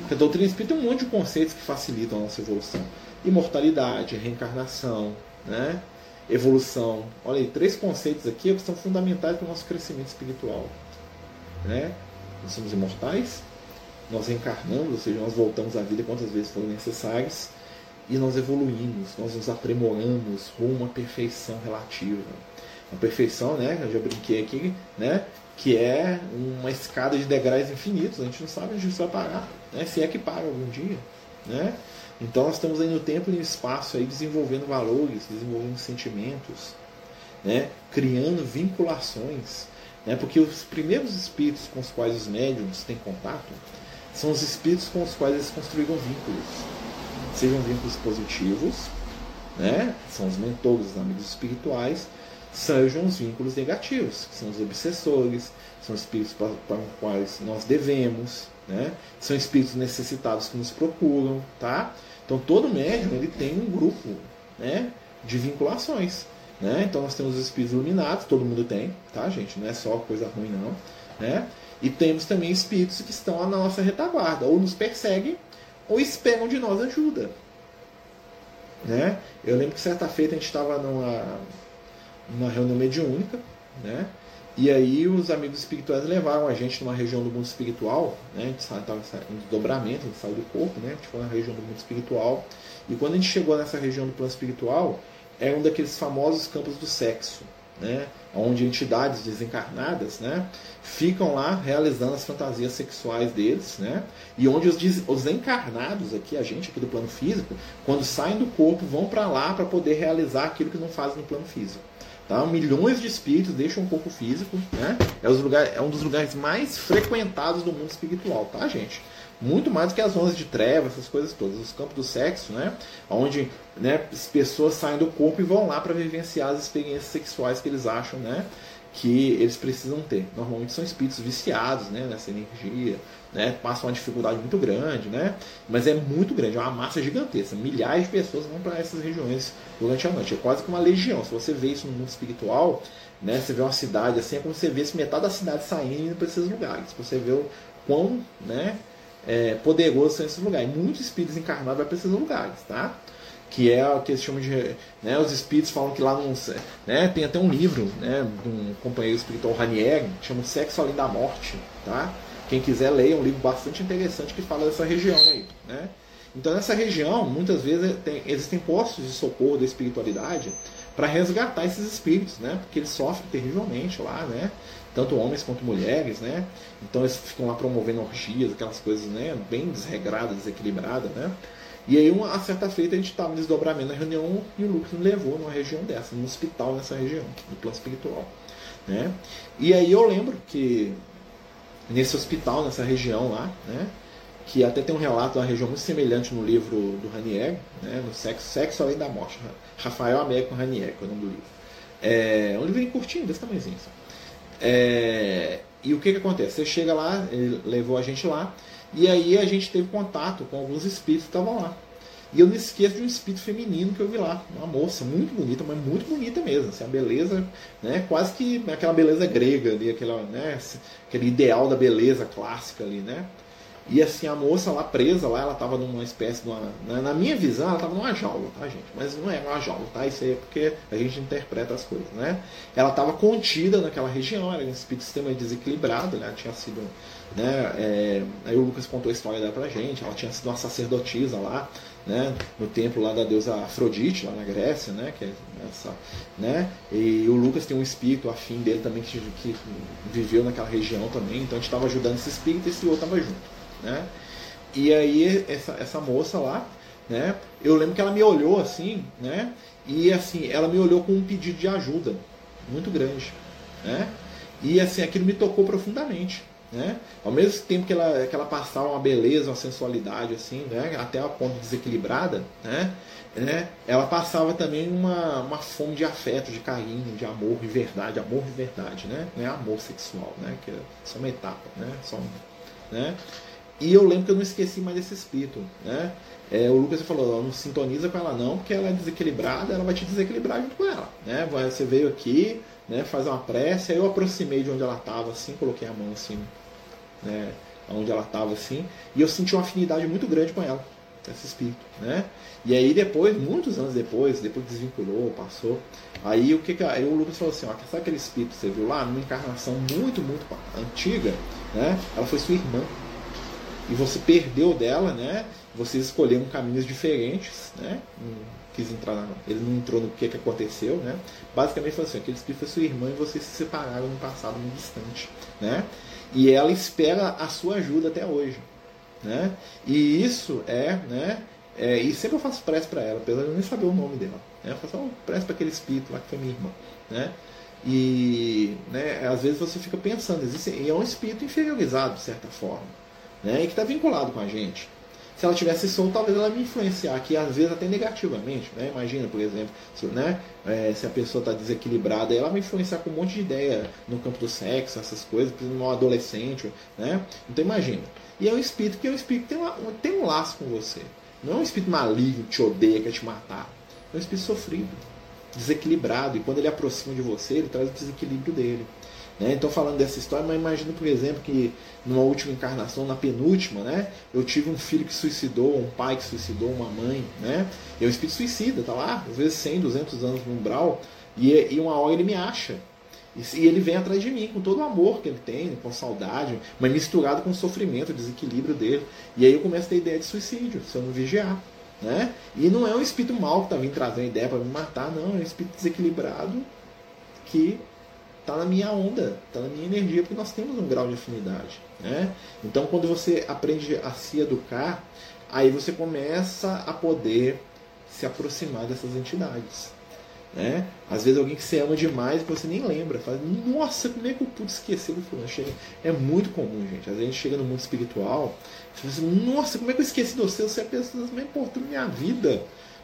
Porque a doutrina espírita tem um monte de conceitos que facilitam a nossa evolução: imortalidade, reencarnação, né? Evolução. Olha aí, três conceitos aqui que são fundamentais para o nosso crescimento espiritual. Né? Nós somos imortais, nós reencarnamos, ou seja, nós voltamos à vida quantas vezes forem necessárias, e nós evoluímos, nós nos aprimoramos rumo à perfeição relativa. A perfeição, né, eu já brinquei aqui, né, que é uma escada de degraus infinitos, a gente não sabe onde isso vai parar, né, se é que para algum dia. Né? Então nós estamos aí no tempo e no espaço aí desenvolvendo valores, desenvolvendo sentimentos, né? criando vinculações. Né? Porque os primeiros espíritos com os quais os médiums têm contato são os espíritos com os quais eles construíram vínculos. Sejam vínculos positivos, né? são os mentores, os amigos espirituais, sejam os vínculos negativos, que são os obsessores, são os espíritos para, para os quais nós devemos, né? são espíritos necessitados que nos procuram. Tá? Então todo médium ele tem um grupo né, de vinculações. Né? Então nós temos os espíritos iluminados, todo mundo tem, tá, gente? Não é só coisa ruim, não. Né? E temos também espíritos que estão na nossa retaguarda, ou nos perseguem, ou esperam de nós ajuda. Né? Eu lembro que certa feita a gente estava numa, numa reunião mediúnica, né? E aí os amigos espirituais levaram a gente numa região do mundo espiritual, né? A gente estava em desdobramento, a gente saiu do corpo, né? A gente foi na região do mundo espiritual. E quando a gente chegou nessa região do plano espiritual, é um daqueles famosos campos do sexo, né? Onde entidades desencarnadas, né? Ficam lá realizando as fantasias sexuais deles, né? E onde os, os encarnados aqui, a gente aqui do plano físico, quando saem do corpo, vão para lá para poder realizar aquilo que não fazem no plano físico. Tá? Milhões de espíritos deixam o corpo físico. Né? É, lugares, é um dos lugares mais frequentados do mundo espiritual, tá, gente? Muito mais do que as zonas de trevas, essas coisas todas. Os campos do sexo, né? Onde né, as pessoas saem do corpo e vão lá para vivenciar as experiências sexuais que eles acham né, que eles precisam ter. Normalmente são espíritos viciados né, nessa energia, né, passam uma dificuldade muito grande, né, mas é muito grande, é uma massa gigantesca. Milhares de pessoas vão para essas regiões durante a noite. É quase que uma legião. Se você vê isso no mundo espiritual, né, você vê uma cidade assim, é como você vê metade da cidade saindo indo para esses lugares. Você vê o quão né, é, poderosos são esses lugares. Muitos espíritos encarnados vão para esses lugares, tá? que é o que eles chamam de. Né, os espíritos falam que lá não. Né, tem até um livro né, de um companheiro espiritual Ranieri, que chama Sexo Além da Morte. Tá? Quem quiser ler, é um livro bastante interessante que fala dessa região aí. Né? Então, nessa região, muitas vezes tem, existem postos de socorro da espiritualidade para resgatar esses espíritos, né? porque eles sofrem terrivelmente lá, né? tanto homens quanto mulheres. Né? Então, eles ficam lá promovendo orgias, aquelas coisas né? bem desregradas, desequilibradas. Né? E aí, uma certa feita, a gente estava no desdobramento na reunião e o Lucas me levou numa região dessa, num hospital nessa região, no plano espiritual. Né? E aí eu lembro que nesse hospital, nessa região lá, né, que até tem um relato da região muito semelhante no livro do Ranier, né, no Sexo, Sexo Além da Morte, Rafael Américo Ranier, que é o nome do livro. É um livro curtinho, desse tamanhozinho. É, e o que, que acontece? Você chega lá, ele levou a gente lá, e aí a gente teve contato com alguns espíritos que estavam lá. E eu não esqueço de um espírito feminino que eu vi lá. Uma moça muito bonita, mas muito bonita mesmo. Assim, a beleza, né, quase que aquela beleza grega ali, aquela, né, aquele ideal da beleza clássica ali, né? E assim, a moça lá presa, lá, ela estava numa espécie de uma. Na, minha visão, ela estava numa jaula, tá, gente? Mas não é uma jaula, tá? Isso aí é porque a gente interpreta as coisas, né? Ela estava contida naquela região, era um espírito extremamente desequilibrado, né? Tinha sido. Né, é, aí o Lucas contou a história dela pra gente, ela tinha sido uma sacerdotisa lá, né, no templo lá da deusa Afrodite, lá na Grécia, né, que é essa, né, e o Lucas tem um espírito afim dele também que, que viveu naquela região também, então a gente estava ajudando esse espírito e esse outro estava junto, né, e aí essa, essa moça lá, né, eu lembro que ela me olhou assim, né, e assim, ela me olhou com um pedido de ajuda muito grande, né, e assim, aquilo me tocou profundamente, né? Ao mesmo tempo que ela, que ela passava uma beleza, uma sensualidade, assim, né? Até a ponto desequilibrada, né? né? Ela passava também uma, uma fome de afeto, de carinho, de amor de verdade, amor de verdade, né? Não é amor sexual, né? Que é só uma etapa, né? Só um, né? E eu lembro que eu não esqueci mais desse espírito, né? É, o Lucas falou, não sintoniza com ela não, porque ela é desequilibrada, ela vai te desequilibrar junto com ela, né? Você veio aqui, né? Faz uma prece, aí eu aproximei de onde ela estava, assim, coloquei a mão assim né, onde ela estava assim, e eu senti uma afinidade muito grande com ela, esse espírito, né? E aí depois, muitos anos depois, depois desvinculou, passou, aí o que, que aí o Lucas falou assim, ó, sabe aquele espírito que você viu lá, numa encarnação muito, muito antiga, né? Ela foi sua irmã. E você perdeu dela, né? Vocês escolheram caminhos diferentes, né? quis entrar na, ele não entrou no que, que aconteceu, né? Basicamente foi assim, aquele espírito foi sua irmã e vocês se separaram no passado muito distante, né? E ela espera a sua ajuda até hoje. Né? E isso é, né? É, e sempre eu faço prece para ela, apesar de eu nem saber o nome dela. Né? Eu faço prece para aquele espírito lá que foi minha irmã. Né? E né, às vezes você fica pensando, existe, e é um espírito inferiorizado de certa forma, né? e que está vinculado com a gente se ela tivesse solto, talvez ela me influenciar aqui, às vezes até negativamente. Né? Imagina, por exemplo, se, né, é, se a pessoa está desequilibrada, ela vai influenciar com um monte de ideia no campo do sexo, essas coisas, um adolescente. Né? Então imagina. E é um espírito que é um espírito que tem, uma, tem um laço com você. Não é um espírito maligno, que te odeia, quer te matar. É um espírito sofrido, desequilibrado. E quando ele aproxima de você, ele traz o desequilíbrio dele. Né? Então, falando dessa história, mas imagina, por exemplo, que numa última encarnação, na penúltima, né, eu tive um filho que suicidou, um pai que suicidou, uma mãe, né? E o espírito suicida, tá lá, às vezes 100, 200 anos no umbral, e, e uma hora ele me acha. E ele vem atrás de mim com todo o amor que ele tem, com saudade, mas misturado com o sofrimento, o desequilíbrio dele. E aí eu começo a ter ideia de suicídio, se eu não vigiar. Né? E não é um espírito mau que está vindo trazendo ideia para me matar, não, é um espírito desequilibrado que está na minha onda, está na minha energia, porque nós temos um grau de afinidade. Né? Então, quando você aprende a se educar, aí você começa a poder se aproximar dessas entidades. Né? Às vezes alguém que você ama demais você nem lembra, fala, nossa, como é que eu pude esquecer do fulano? É muito comum, gente. Às vezes a gente chega no mundo espiritual, você fala assim, nossa, como é que eu esqueci de você? Você é a pessoa mais importante da minha vida.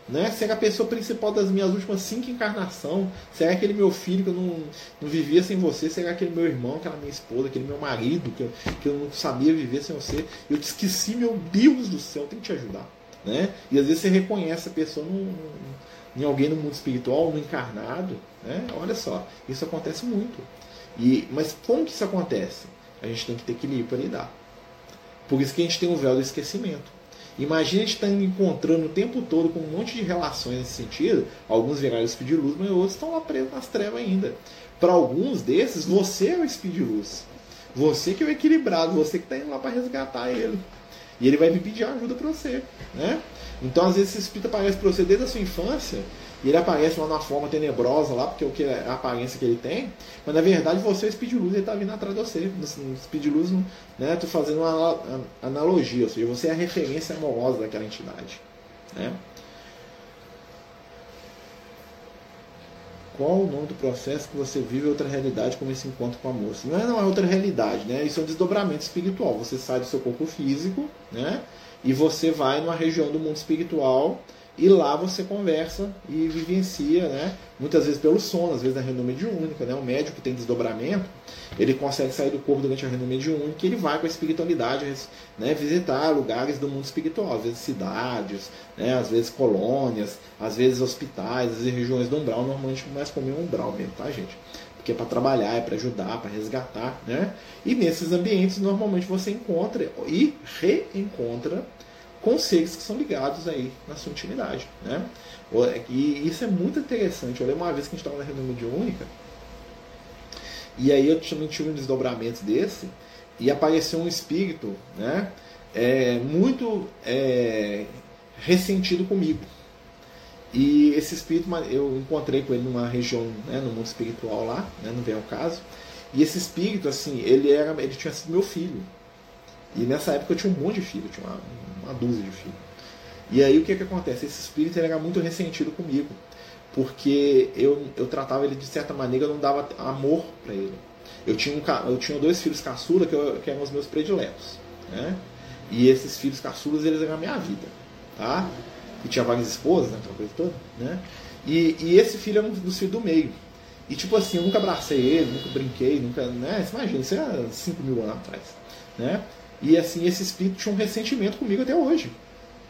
Né? Ser a pessoa principal das minhas últimas cinco encarnações. Será aquele meu filho que eu não, não vivia sem você? Será aquele meu irmão, aquela minha esposa, aquele meu marido que eu, que eu não sabia viver sem você? Eu te esqueci, meu Deus do céu, tem que te ajudar. Né? E às vezes você reconhece a pessoa em alguém no mundo espiritual, no encarnado. Né? Olha só, isso acontece muito. E, mas como que isso acontece? A gente tem que ter equilíbrio para lidar. Por isso que a gente tem um véu do esquecimento. Imagina a gente estar tá encontrando o tempo todo com um monte de relações nesse sentido. Alguns viraram speed luz, mas outros estão lá presos nas trevas ainda. Para alguns desses, você é o speed luz. Você que é o equilibrado, você que está indo lá para resgatar ele. E ele vai vir pedir ajuda para você. Né? Então, às vezes, esse espírito aparece para você desde a sua infância e ele aparece lá na forma tenebrosa lá, porque é o que é a aparência que ele tem, mas na verdade você é o Speed ele está vindo atrás de você. No Speed Luz, né, tô fazendo uma analogia, ou seja, você é a referência amorosa daquela entidade. Né? Qual o nome do processo que você vive outra realidade como esse encontro com a moça? Não é, não é outra realidade, né? Isso é um desdobramento espiritual. Você sai do seu corpo físico, né? E você vai numa região do mundo espiritual e lá você conversa e vivencia, né? Muitas vezes pelo sono, às vezes na reunião mediúnica, né? O médico que tem desdobramento, ele consegue sair do corpo durante a reunião mediúnica e ele vai com a espiritualidade, né? Visitar lugares do mundo espiritual, às vezes cidades, né? Às vezes colônias, às vezes hospitais, às vezes regiões do umbral, normalmente mais comum é umbral mesmo, tá, gente? Porque é para trabalhar, é para ajudar, para resgatar, né? E nesses ambientes normalmente você encontra e reencontra com seres que são ligados aí na sua intimidade. Né? E isso é muito interessante. Eu lembro uma vez que a gente estava na reunião mediúnica, e aí eu também tive um desdobramento desse, e apareceu um espírito né, é, muito é, ressentido comigo. E esse espírito, eu encontrei com ele numa região, né, no mundo espiritual lá, né, não vem ao caso. E esse espírito, assim, ele era, ele tinha sido meu filho. E nessa época eu tinha um monte de filho, tinha uma, uma dúzia de filhos. E aí o que, que acontece? Esse espírito era muito ressentido comigo, porque eu, eu tratava ele de certa maneira, eu não dava amor para ele. eu tinha, um, eu tinha dois filhos caçula que, eu, que eram os meus prediletos. Né? E esses filhos caçulas, eles eram a minha vida. Tá? E tinha várias esposas, né? aquela coisa toda. Né? E, e esse filho era um dos filhos do meio. E tipo assim, eu nunca abracei ele, nunca brinquei, nunca. Né? Você imagina, isso é 5 mil anos atrás. Né? E assim, esse espírito tinha um ressentimento comigo até hoje.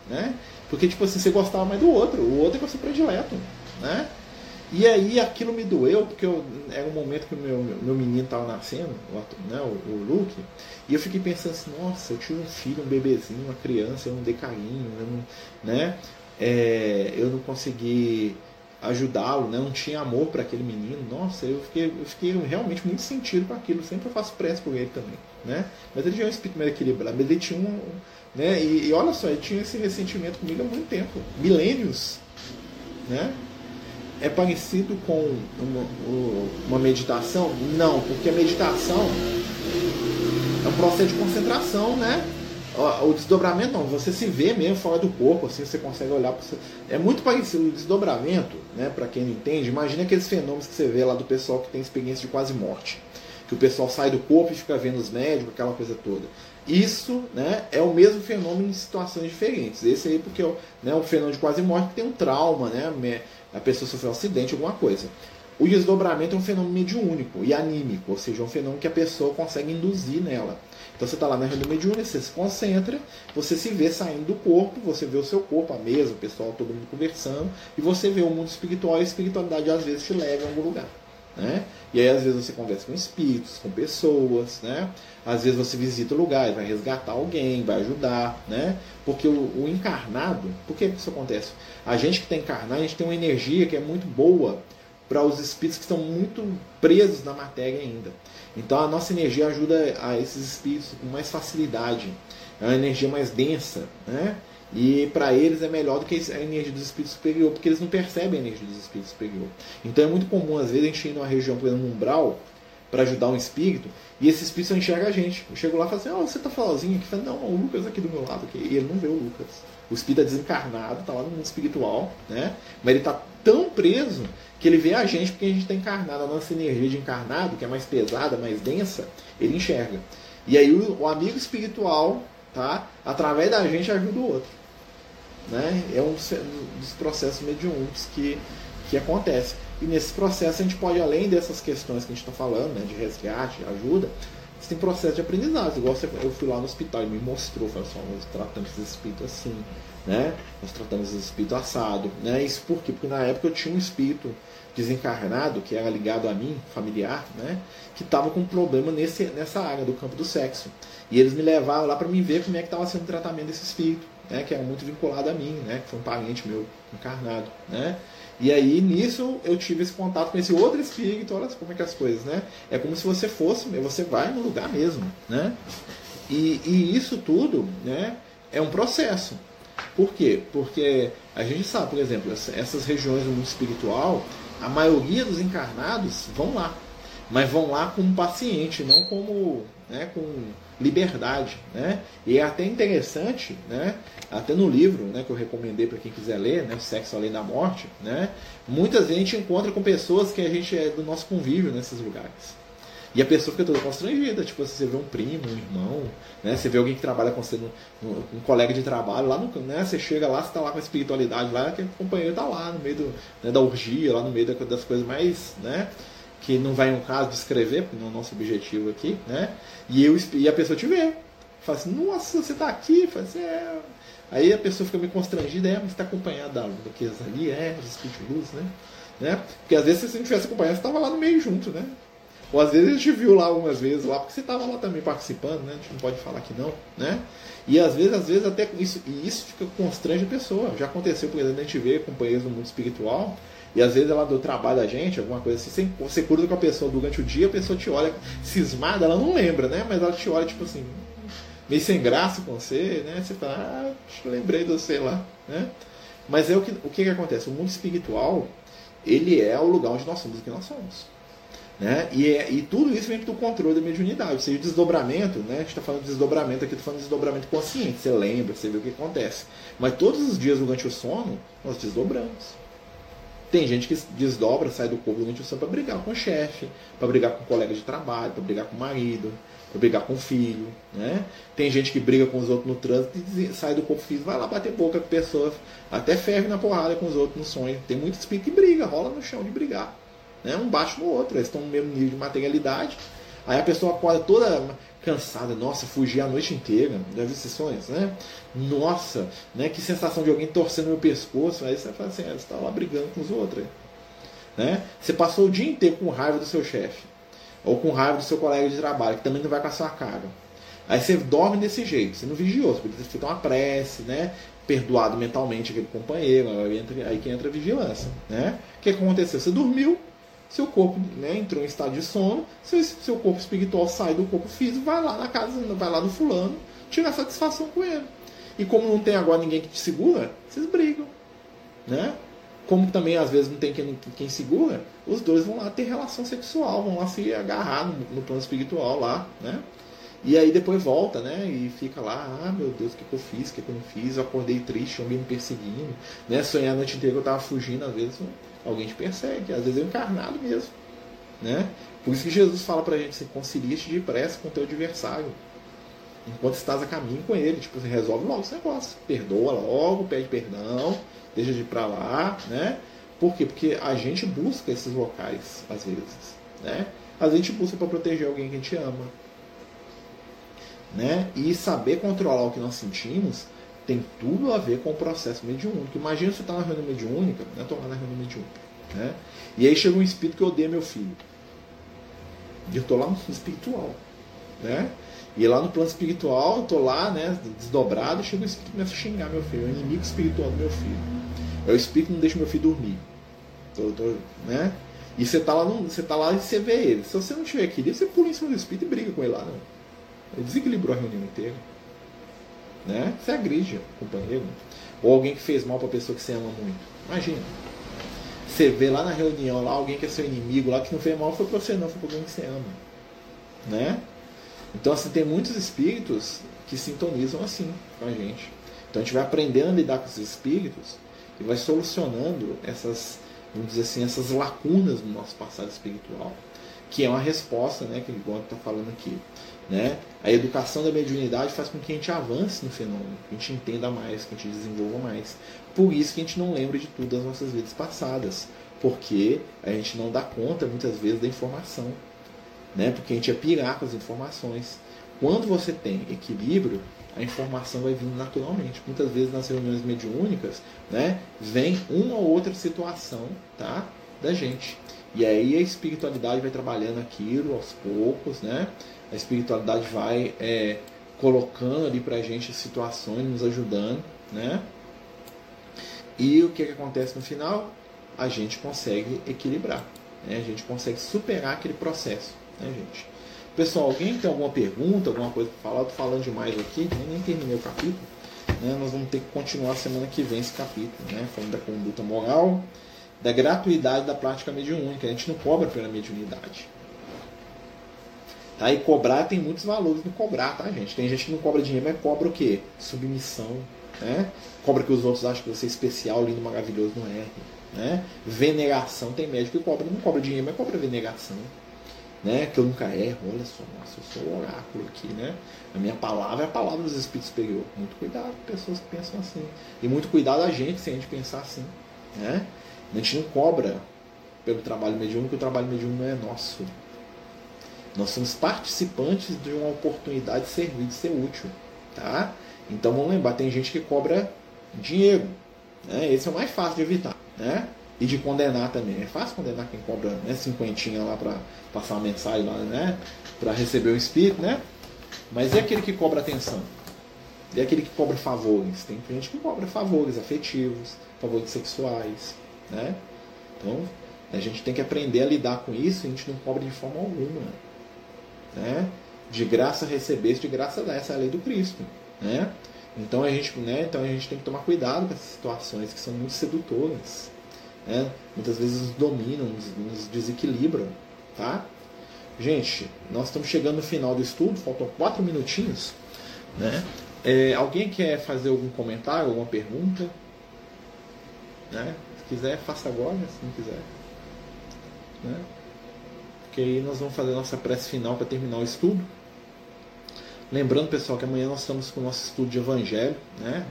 Né? Porque, tipo assim, você gostava mais do outro, o outro é seu predileto. Né? E aí aquilo me doeu, porque eu, era um momento que o meu, meu menino estava nascendo, o, né, o, o, Luke, e eu fiquei pensando assim, nossa, eu tinha um filho, um bebezinho, uma criança, eu não dei carinho, eu não, né, é, eu não consegui ajudá-lo, né? não tinha amor para aquele menino. Nossa, eu fiquei, eu fiquei realmente muito sentido com aquilo. Sempre eu faço pressa por ele também, né? Mas ele tinha um espírito mais equilibrado, mas ele tinha um, né? E, e, olha só, ele tinha esse ressentimento comigo há muito tempo, milênios, né? É parecido com uma, uma meditação? Não, porque a meditação é um processo de concentração, né? o desdobramento não, você se vê mesmo fora do corpo, assim, você consegue olhar É muito parecido o desdobramento, né, para quem não entende, imagina aqueles fenômenos que você vê lá do pessoal que tem experiência de quase morte. Que o pessoal sai do corpo e fica vendo os médicos, aquela coisa toda. Isso né, é o mesmo fenômeno em situações diferentes. Esse aí porque né, o fenômeno de quase morte tem um trauma, né, a pessoa sofreu um acidente, alguma coisa. O desdobramento é um fenômeno mediúnico e anímico, ou seja, é um fenômeno que a pessoa consegue induzir nela. Então você está lá na reunião mediúnica, você se concentra, você se vê saindo do corpo, você vê o seu corpo, a mesa, o pessoal, todo mundo conversando, e você vê o mundo espiritual e a espiritualidade às vezes te leva a algum lugar. Né? E aí às vezes você conversa com espíritos, com pessoas, né? Às vezes você visita o lugar, vai resgatar alguém, vai ajudar, né? Porque o, o encarnado, por que isso acontece? A gente que está encarnado, a gente tem uma energia que é muito boa para os espíritos que estão muito presos na matéria ainda. Então a nossa energia ajuda a esses espíritos com mais facilidade. É uma energia mais densa, né? E para eles é melhor do que a energia dos espíritos superior, porque eles não percebem a energia dos espíritos superior. Então é muito comum, às vezes, a gente ir numa região, por exemplo, um umbral, para ajudar um espírito, e esse espírito só enxerga a gente. Eu chego lá e falo assim: oh, você tá sozinho aqui? Falo, não, o Lucas aqui do meu lado. Aqui. E ele não vê o Lucas. O espírito é desencarnado, está lá no mundo espiritual, né? mas ele está tão preso que ele vê a gente porque a gente está encarnado. A nossa energia de encarnado, que é mais pesada, mais densa, ele enxerga. E aí o, o amigo espiritual, tá? através da gente, ajuda o outro. Né? É um dos processos mediúnicos que, que acontece. E nesse processo a gente pode, além dessas questões que a gente está falando, né, de resgate, ajuda, você tem processo de aprendizado. Igual você, eu fui lá no hospital e me mostrou, falou assim, nós tratamos esse espírito assim, né? Nós tratamos esse espírito assado. Né? Isso por quê? Porque na época eu tinha um espírito desencarnado, que era ligado a mim, familiar, né? que estava com um problema nesse, nessa área do campo do sexo. E eles me levaram lá para me ver como é que estava sendo o tratamento desse espírito, né? que era muito vinculado a mim, né? que foi um parente meu encarnado. Né? E aí, nisso, eu tive esse contato com esse outro espírito, olha como é que é as coisas, né? É como se você fosse, você vai no lugar mesmo, né? E, e isso tudo, né, é um processo. Por quê? Porque a gente sabe, por exemplo, essas regiões do mundo espiritual, a maioria dos encarnados vão lá. Mas vão lá como paciente, não como né, com liberdade. Né? E é até interessante, né, até no livro né, que eu recomendei para quem quiser ler, né, Sexo Além da Morte, né, muitas vezes a gente encontra com pessoas que a gente é do nosso convívio nesses lugares. E a pessoa fica toda constrangida, tipo, você vê um primo, um irmão, né? Você vê alguém que trabalha com você, no, no, um colega de trabalho, lá no, né? Você chega lá, você tá lá com a espiritualidade lá, que o companheiro tá lá no meio do, né, da orgia, lá no meio das coisas mais, né? Que não vai no caso descrever, porque não é o nosso objetivo aqui, né? E, eu, e a pessoa te vê. Fala assim, nossa, você está aqui? Fala assim, é. Aí a pessoa fica meio constrangida, é, mas está acompanhado da, que ali, é, os espíritos de luz, né? né? Porque às vezes se você não tivesse acompanhado, você estava lá no meio junto, né? Ou às vezes a gente viu lá algumas vezes lá, porque você estava lá também participando, né? A gente não pode falar que não, né? E às vezes, às vezes até isso, e isso fica constrange a pessoa. Já aconteceu, por exemplo, a gente vê companheiros no mundo espiritual e às vezes ela do trabalho da gente, alguma coisa assim, você cruza com a pessoa durante o dia, a pessoa te olha cismada, ela não lembra, né? Mas ela te olha tipo assim, meio sem graça com você, né? Você fala, ah, lembrei de você lá, né? Mas é o que, o que, que acontece? O mundo espiritual, ele é o lugar onde nós somos o que nós somos. Né? E, é, e tudo isso vem do controle da mediunidade, ou seja, o desdobramento, né? a gente está falando de desdobramento aqui, estou falando de desdobramento consciente, você lembra, você vê o que acontece. Mas todos os dias durante o sono, nós desdobramos. Tem gente que desdobra, sai do corpo durante o sono para brigar com o chefe, para brigar com o colega de trabalho, para brigar com o marido, para brigar com o filho. Né? Tem gente que briga com os outros no trânsito e sai do corpo físico, vai lá bater boca com pessoas, até ferve na porrada com os outros no sonho. Tem muito espírito que briga, rola no chão de brigar. Né? Um bate no outro, eles estão no mesmo nível de materialidade. Aí a pessoa acorda toda cansada, nossa, fugi a noite inteira, esses sonhos, né? Nossa, né? Que sensação de alguém torcendo meu pescoço, aí você fala assim, ah, você está lá brigando com os outros, né? Você passou o dia inteiro com raiva do seu chefe, ou com raiva do seu colega de trabalho, que também não vai com a sua cara. Aí você dorme desse jeito, você não vigiou, você precisa ficar uma prece, né? Perdoado mentalmente aquele companheiro, aí, entra, aí que entra a vigilância, né? O que aconteceu? Você dormiu, seu corpo né, entrou em estado de sono, seu, seu corpo espiritual sai do corpo físico, vai lá na casa, vai lá no fulano, tira satisfação com ele. E como não tem agora ninguém que te segura, vocês brigam. Né? Como também às vezes não tem quem, quem segura, os dois vão lá ter relação sexual, vão lá se agarrar no, no plano espiritual lá, né? E aí depois volta, né? E fica lá, ah meu Deus, o que, que eu fiz, o que, que eu não fiz, eu acordei triste, alguém me perseguindo, né? Sonhar a noite inteira que eu tava fugindo, às vezes alguém te persegue, às vezes é encarnado mesmo. Né? Por isso que Jesus fala pra gente, se concilia-te depressa com o teu adversário. Enquanto estás a caminho com ele, tipo, você resolve logo esse negócio. Perdoa logo, pede perdão, deixa de ir pra lá, né? Por quê? Porque a gente busca esses locais, às vezes, né? A gente busca para proteger alguém que a gente ama, né? E saber controlar o que nós sentimos tem tudo a ver com o processo mediúnico. Imagina você estar tá na reunião mediúnica, né? Estou lá na reunião mediúnica, né? E aí chega um espírito que odeia meu filho. E eu estou lá no espiritual, né? E lá no plano espiritual, eu lá, né, desdobrado, chega um espírito que começa a xingar meu filho, é o inimigo espiritual do meu filho. É o espírito que não deixa meu filho dormir. Tô, tô, né? E você está lá, no, você tá lá e você vê ele. Se você não tiver aqui, você pula em cima do espírito e briga com ele lá. Não. Ele desequilibrou a reunião inteira né? Você agride o companheiro. Ou alguém que fez mal para a pessoa que você ama muito. Imagina. Você vê lá na reunião lá alguém que é seu inimigo lá que não fez mal foi para você não, foi para alguém que você ama. Né? Então assim, tem muitos espíritos que sintonizam assim com a gente. Então a gente vai aprendendo a lidar com esses espíritos e vai solucionando essas, vamos dizer assim, essas lacunas do nosso passado espiritual, que é uma resposta, né, que o Gonto está falando aqui. Né? A educação da mediunidade faz com que a gente avance no fenômeno, que a gente entenda mais, que a gente desenvolva mais. Por isso que a gente não lembra de tudo das nossas vidas passadas, porque a gente não dá conta muitas vezes da informação, né? porque a gente é pirar com as informações. Quando você tem equilíbrio, a informação vai vindo naturalmente. Muitas vezes nas reuniões mediúnicas, né, vem uma ou outra situação tá, da gente. E aí a espiritualidade vai trabalhando aquilo aos poucos, né? A espiritualidade vai é, colocando ali para a gente situações, nos ajudando, né? E o que, que acontece no final? A gente consegue equilibrar, né? a gente consegue superar aquele processo, né, gente? Pessoal, alguém tem alguma pergunta, alguma coisa para falar? Estou falando demais aqui, nem terminei o capítulo. Né? Nós vamos ter que continuar semana que vem esse capítulo, né? falando da conduta moral, da gratuidade da prática mediúnica. A gente não cobra pela mediunidade. Tá? E cobrar tem muitos valores no cobrar, tá, gente? Tem gente que não cobra dinheiro, mas cobra o quê? Submissão. Né? Cobra que os outros acham que você é especial, lindo, maravilhoso, não é. Né? Veneração, tem médico que cobra, não cobra dinheiro, mas cobra veneração. Né? Que eu nunca erro, olha só, nossa, eu sou o oráculo aqui, né? A minha palavra é a palavra dos espíritos superiores. Muito cuidado com pessoas que pensam assim. E muito cuidado a gente se a gente pensar assim. Né? A gente não cobra pelo trabalho mediúnico, o trabalho mediúnico não é nosso. Nós somos participantes de uma oportunidade de servir, de ser útil. Tá? Então vamos lembrar, tem gente que cobra dinheiro. Né? Esse é o mais fácil de evitar. Né? E de condenar também. É fácil condenar quem cobra né, cinquentinha lá para passar uma mensagem lá, né? Para receber o espírito, né? Mas é aquele que cobra atenção. É aquele que cobra favores. Tem gente que cobra favores afetivos, favores sexuais, né? Então, a gente tem que aprender a lidar com isso a gente não cobra de forma alguma. Né? De graça recebeste, de graça dá. Essa é a lei do Cristo. Né? Então a gente, né, então a gente tem que tomar cuidado com essas situações que são muito sedutoras. Né? Muitas vezes nos dominam, nos desequilibram. Tá? Gente, nós estamos chegando no final do estudo, faltam quatro minutinhos. Né? É, alguém quer fazer algum comentário, alguma pergunta? Né? Quiser, faça agora, se não quiser. Né? Porque aí nós vamos fazer a nossa prece final para terminar o estudo. Lembrando, pessoal, que amanhã nós estamos com o nosso estudo de Evangelho, né?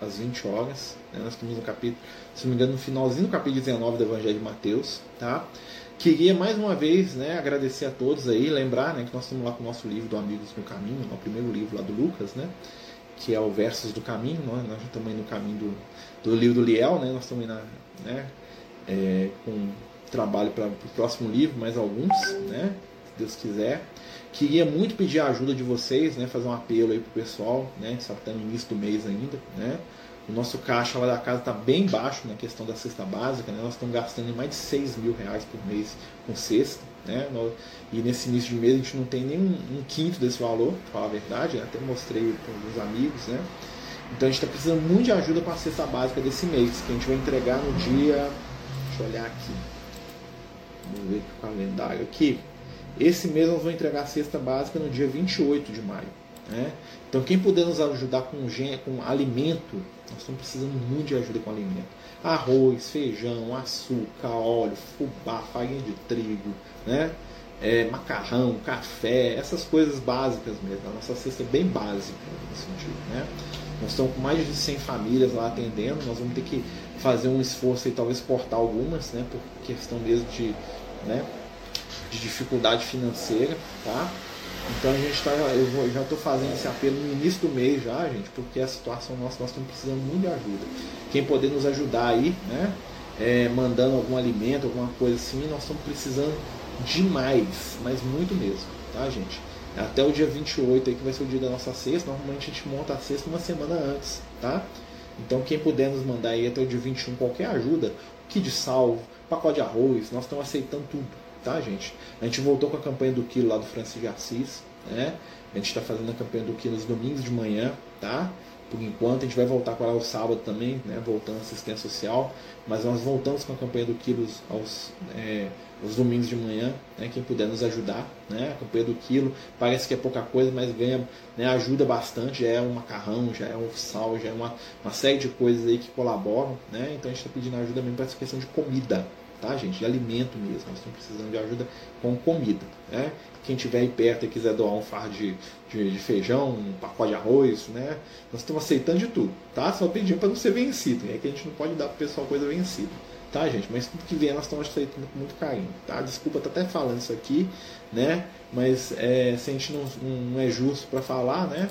às 20 horas. Né? Nós estamos no capítulo, se não me engano, no finalzinho do capítulo 19 do Evangelho de Mateus. Tá? Queria mais uma vez né, agradecer a todos aí, lembrar né, que nós estamos lá com o nosso livro do Amigos no Caminho, o primeiro livro lá do Lucas, né? que é o Versos do Caminho, nós, nós estamos aí no caminho do, do livro do Liel, né? nós estamos aí na, né, é, com trabalho para o próximo livro, mais alguns, né? se Deus quiser. Queria muito pedir a ajuda de vocês, né? fazer um apelo aí para o pessoal, né? a gente está no início do mês ainda, né? O nosso caixa lá da casa está bem baixo na questão da cesta básica, né? Nós estamos gastando mais de 6 mil reais por mês com cesta, né? E nesse início de mês a gente não tem nem um, um quinto desse valor, para falar a verdade, né? até mostrei para alguns amigos, né? Então a gente está precisando muito de ajuda para a cesta básica desse mês, que a gente vai entregar no dia. Deixa eu olhar aqui. Vamos ver o calendário aqui. Esse mês nós vamos entregar a cesta básica no dia 28 de maio. Né? Então, quem puder nos ajudar com, com alimento, nós estamos precisando muito de ajuda com alimento. Arroz, feijão, açúcar, óleo, fubá, farinha de trigo, né? É, macarrão, café, essas coisas básicas mesmo. A nossa cesta é bem básica nesse sentido. Né? Nós estamos com mais de 100 famílias lá atendendo. Nós vamos ter que fazer um esforço e talvez cortar algumas, né? por questão mesmo de, né? de dificuldade financeira. Tá? Então a gente está, eu já estou fazendo esse apelo no início do mês já, gente, porque a situação nossa, nós estamos precisando muito de ajuda. Quem poder nos ajudar aí, né? É, mandando algum alimento, alguma coisa assim, nós estamos precisando demais, mas muito mesmo, tá, gente? Até o dia 28 aí que vai ser o dia da nossa cesta, normalmente a gente monta a cesta uma semana antes, tá? Então quem puder nos mandar aí até o dia 21 qualquer ajuda, kit de sal, pacote de arroz, nós estamos aceitando tudo, tá, gente? A gente voltou com a campanha do quilo lá do Francisco de Assis, né? A gente está fazendo a campanha do quilo nos domingos de manhã, tá? Por enquanto, a gente vai voltar com ela sábado também, né? Voltando à assistência social, mas nós voltamos com a campanha do quilos aos, é, aos domingos de manhã, né? Quem puder nos ajudar, né? A campanha do quilo parece que é pouca coisa, mas ganha, né? Ajuda bastante, já é um macarrão, já é um sal, já é uma, uma série de coisas aí que colaboram, né? Então a gente está pedindo ajuda mesmo para essa questão de comida, tá, gente? De alimento mesmo. Nós estamos precisando de ajuda com comida, né? Quem tiver aí perto e quiser doar um fardo de, de, de, feijão, um pacote de arroz, né? Nós estamos aceitando de tudo, tá? Só pedindo para não ser vencido. É que a gente não pode dar para o pessoal coisa vencida, tá, gente? Mas tudo que vier nós estamos aceitando com muito carinho, tá? Desculpa estar até falando isso aqui, né? Mas é, se a gente não, não é justo para falar, né?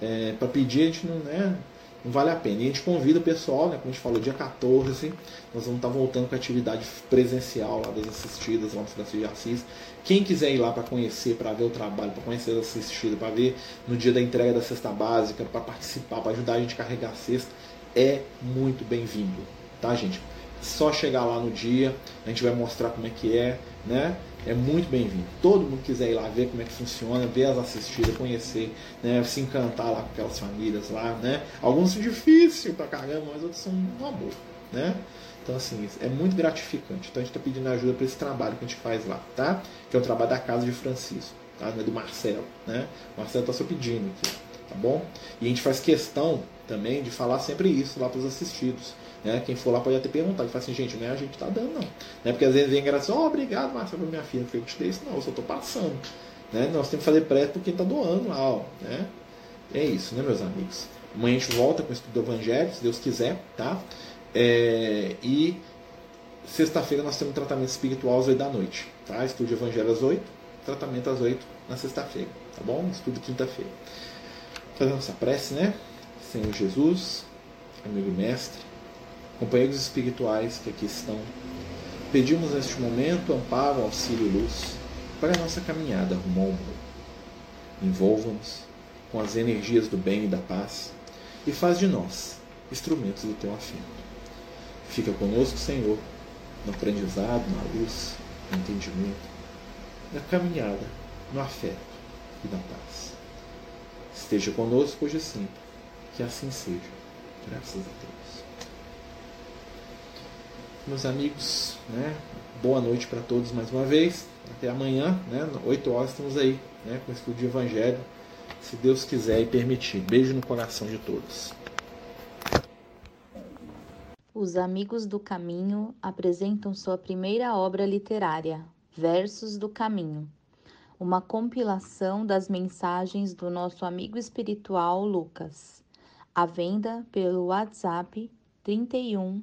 É, para pedir, a gente não, né? Não vale a pena. E a gente convida o pessoal, né, como a gente falou, dia 14, nós vamos estar voltando com a atividade presencial lá das assistidas lá no Francisco de Assis. Quem quiser ir lá para conhecer, para ver o trabalho, para conhecer as assistidas, para ver no dia da entrega da cesta básica, para participar, para ajudar a gente a carregar a cesta, é muito bem-vindo, tá, gente? Só chegar lá no dia, a gente vai mostrar como é que é, né? É muito bem-vindo. Todo mundo quiser ir lá ver como é que funciona, ver as assistidas, conhecer, né? se encantar lá com aquelas famílias lá, né? Alguns são difíceis pra caramba, mas outros são um amor, né? Então, assim, é muito gratificante. Então, a gente está pedindo ajuda para esse trabalho que a gente faz lá, tá? Que é o trabalho da Casa de Francisco, tá? É do Marcelo, né? O Marcelo está só pedindo aqui, tá bom? E a gente faz questão também de falar sempre isso lá para os assistidos. Né? Quem for lá pode até perguntar. Ele fala assim, gente, não é a gente que tá dando, não. Né? Porque às vezes vem graça, oh, obrigado, Marcelo, minha filha, eu te dei isso. Não, eu só estou passando. Né? Nós temos que fazer pré por quem está doando lá. Ó, né? É isso, né, meus amigos? Amanhã a gente volta com o estudo do Evangelho, se Deus quiser, tá? É, e sexta-feira nós temos tratamento espiritual às 8 da noite, tá? Estudo Evangelho às 8, tratamento às 8 na sexta-feira, tá bom? Estudo quinta-feira. Fazendo essa prece, né? Senhor Jesus, amigo mestre, companheiros espirituais que aqui estão, pedimos neste momento amparo, auxílio e luz para a nossa caminhada rumo ao amor. Envolva-nos com as energias do bem e da paz e faz de nós instrumentos do teu afeto. Fica conosco, Senhor, no aprendizado, na luz, no entendimento, na caminhada, no afeto e na paz. Esteja conosco hoje sempre, que assim seja, graças a Deus meus amigos, né? Boa noite para todos mais uma vez. Até amanhã, né? 8 horas estamos aí, né? Com o estudo de Evangelho, se Deus quiser e permitir. Beijo no coração de todos. os Amigos do Caminho apresentam sua primeira obra literária, Versos do Caminho, uma compilação das mensagens do nosso amigo espiritual Lucas, à venda pelo WhatsApp 31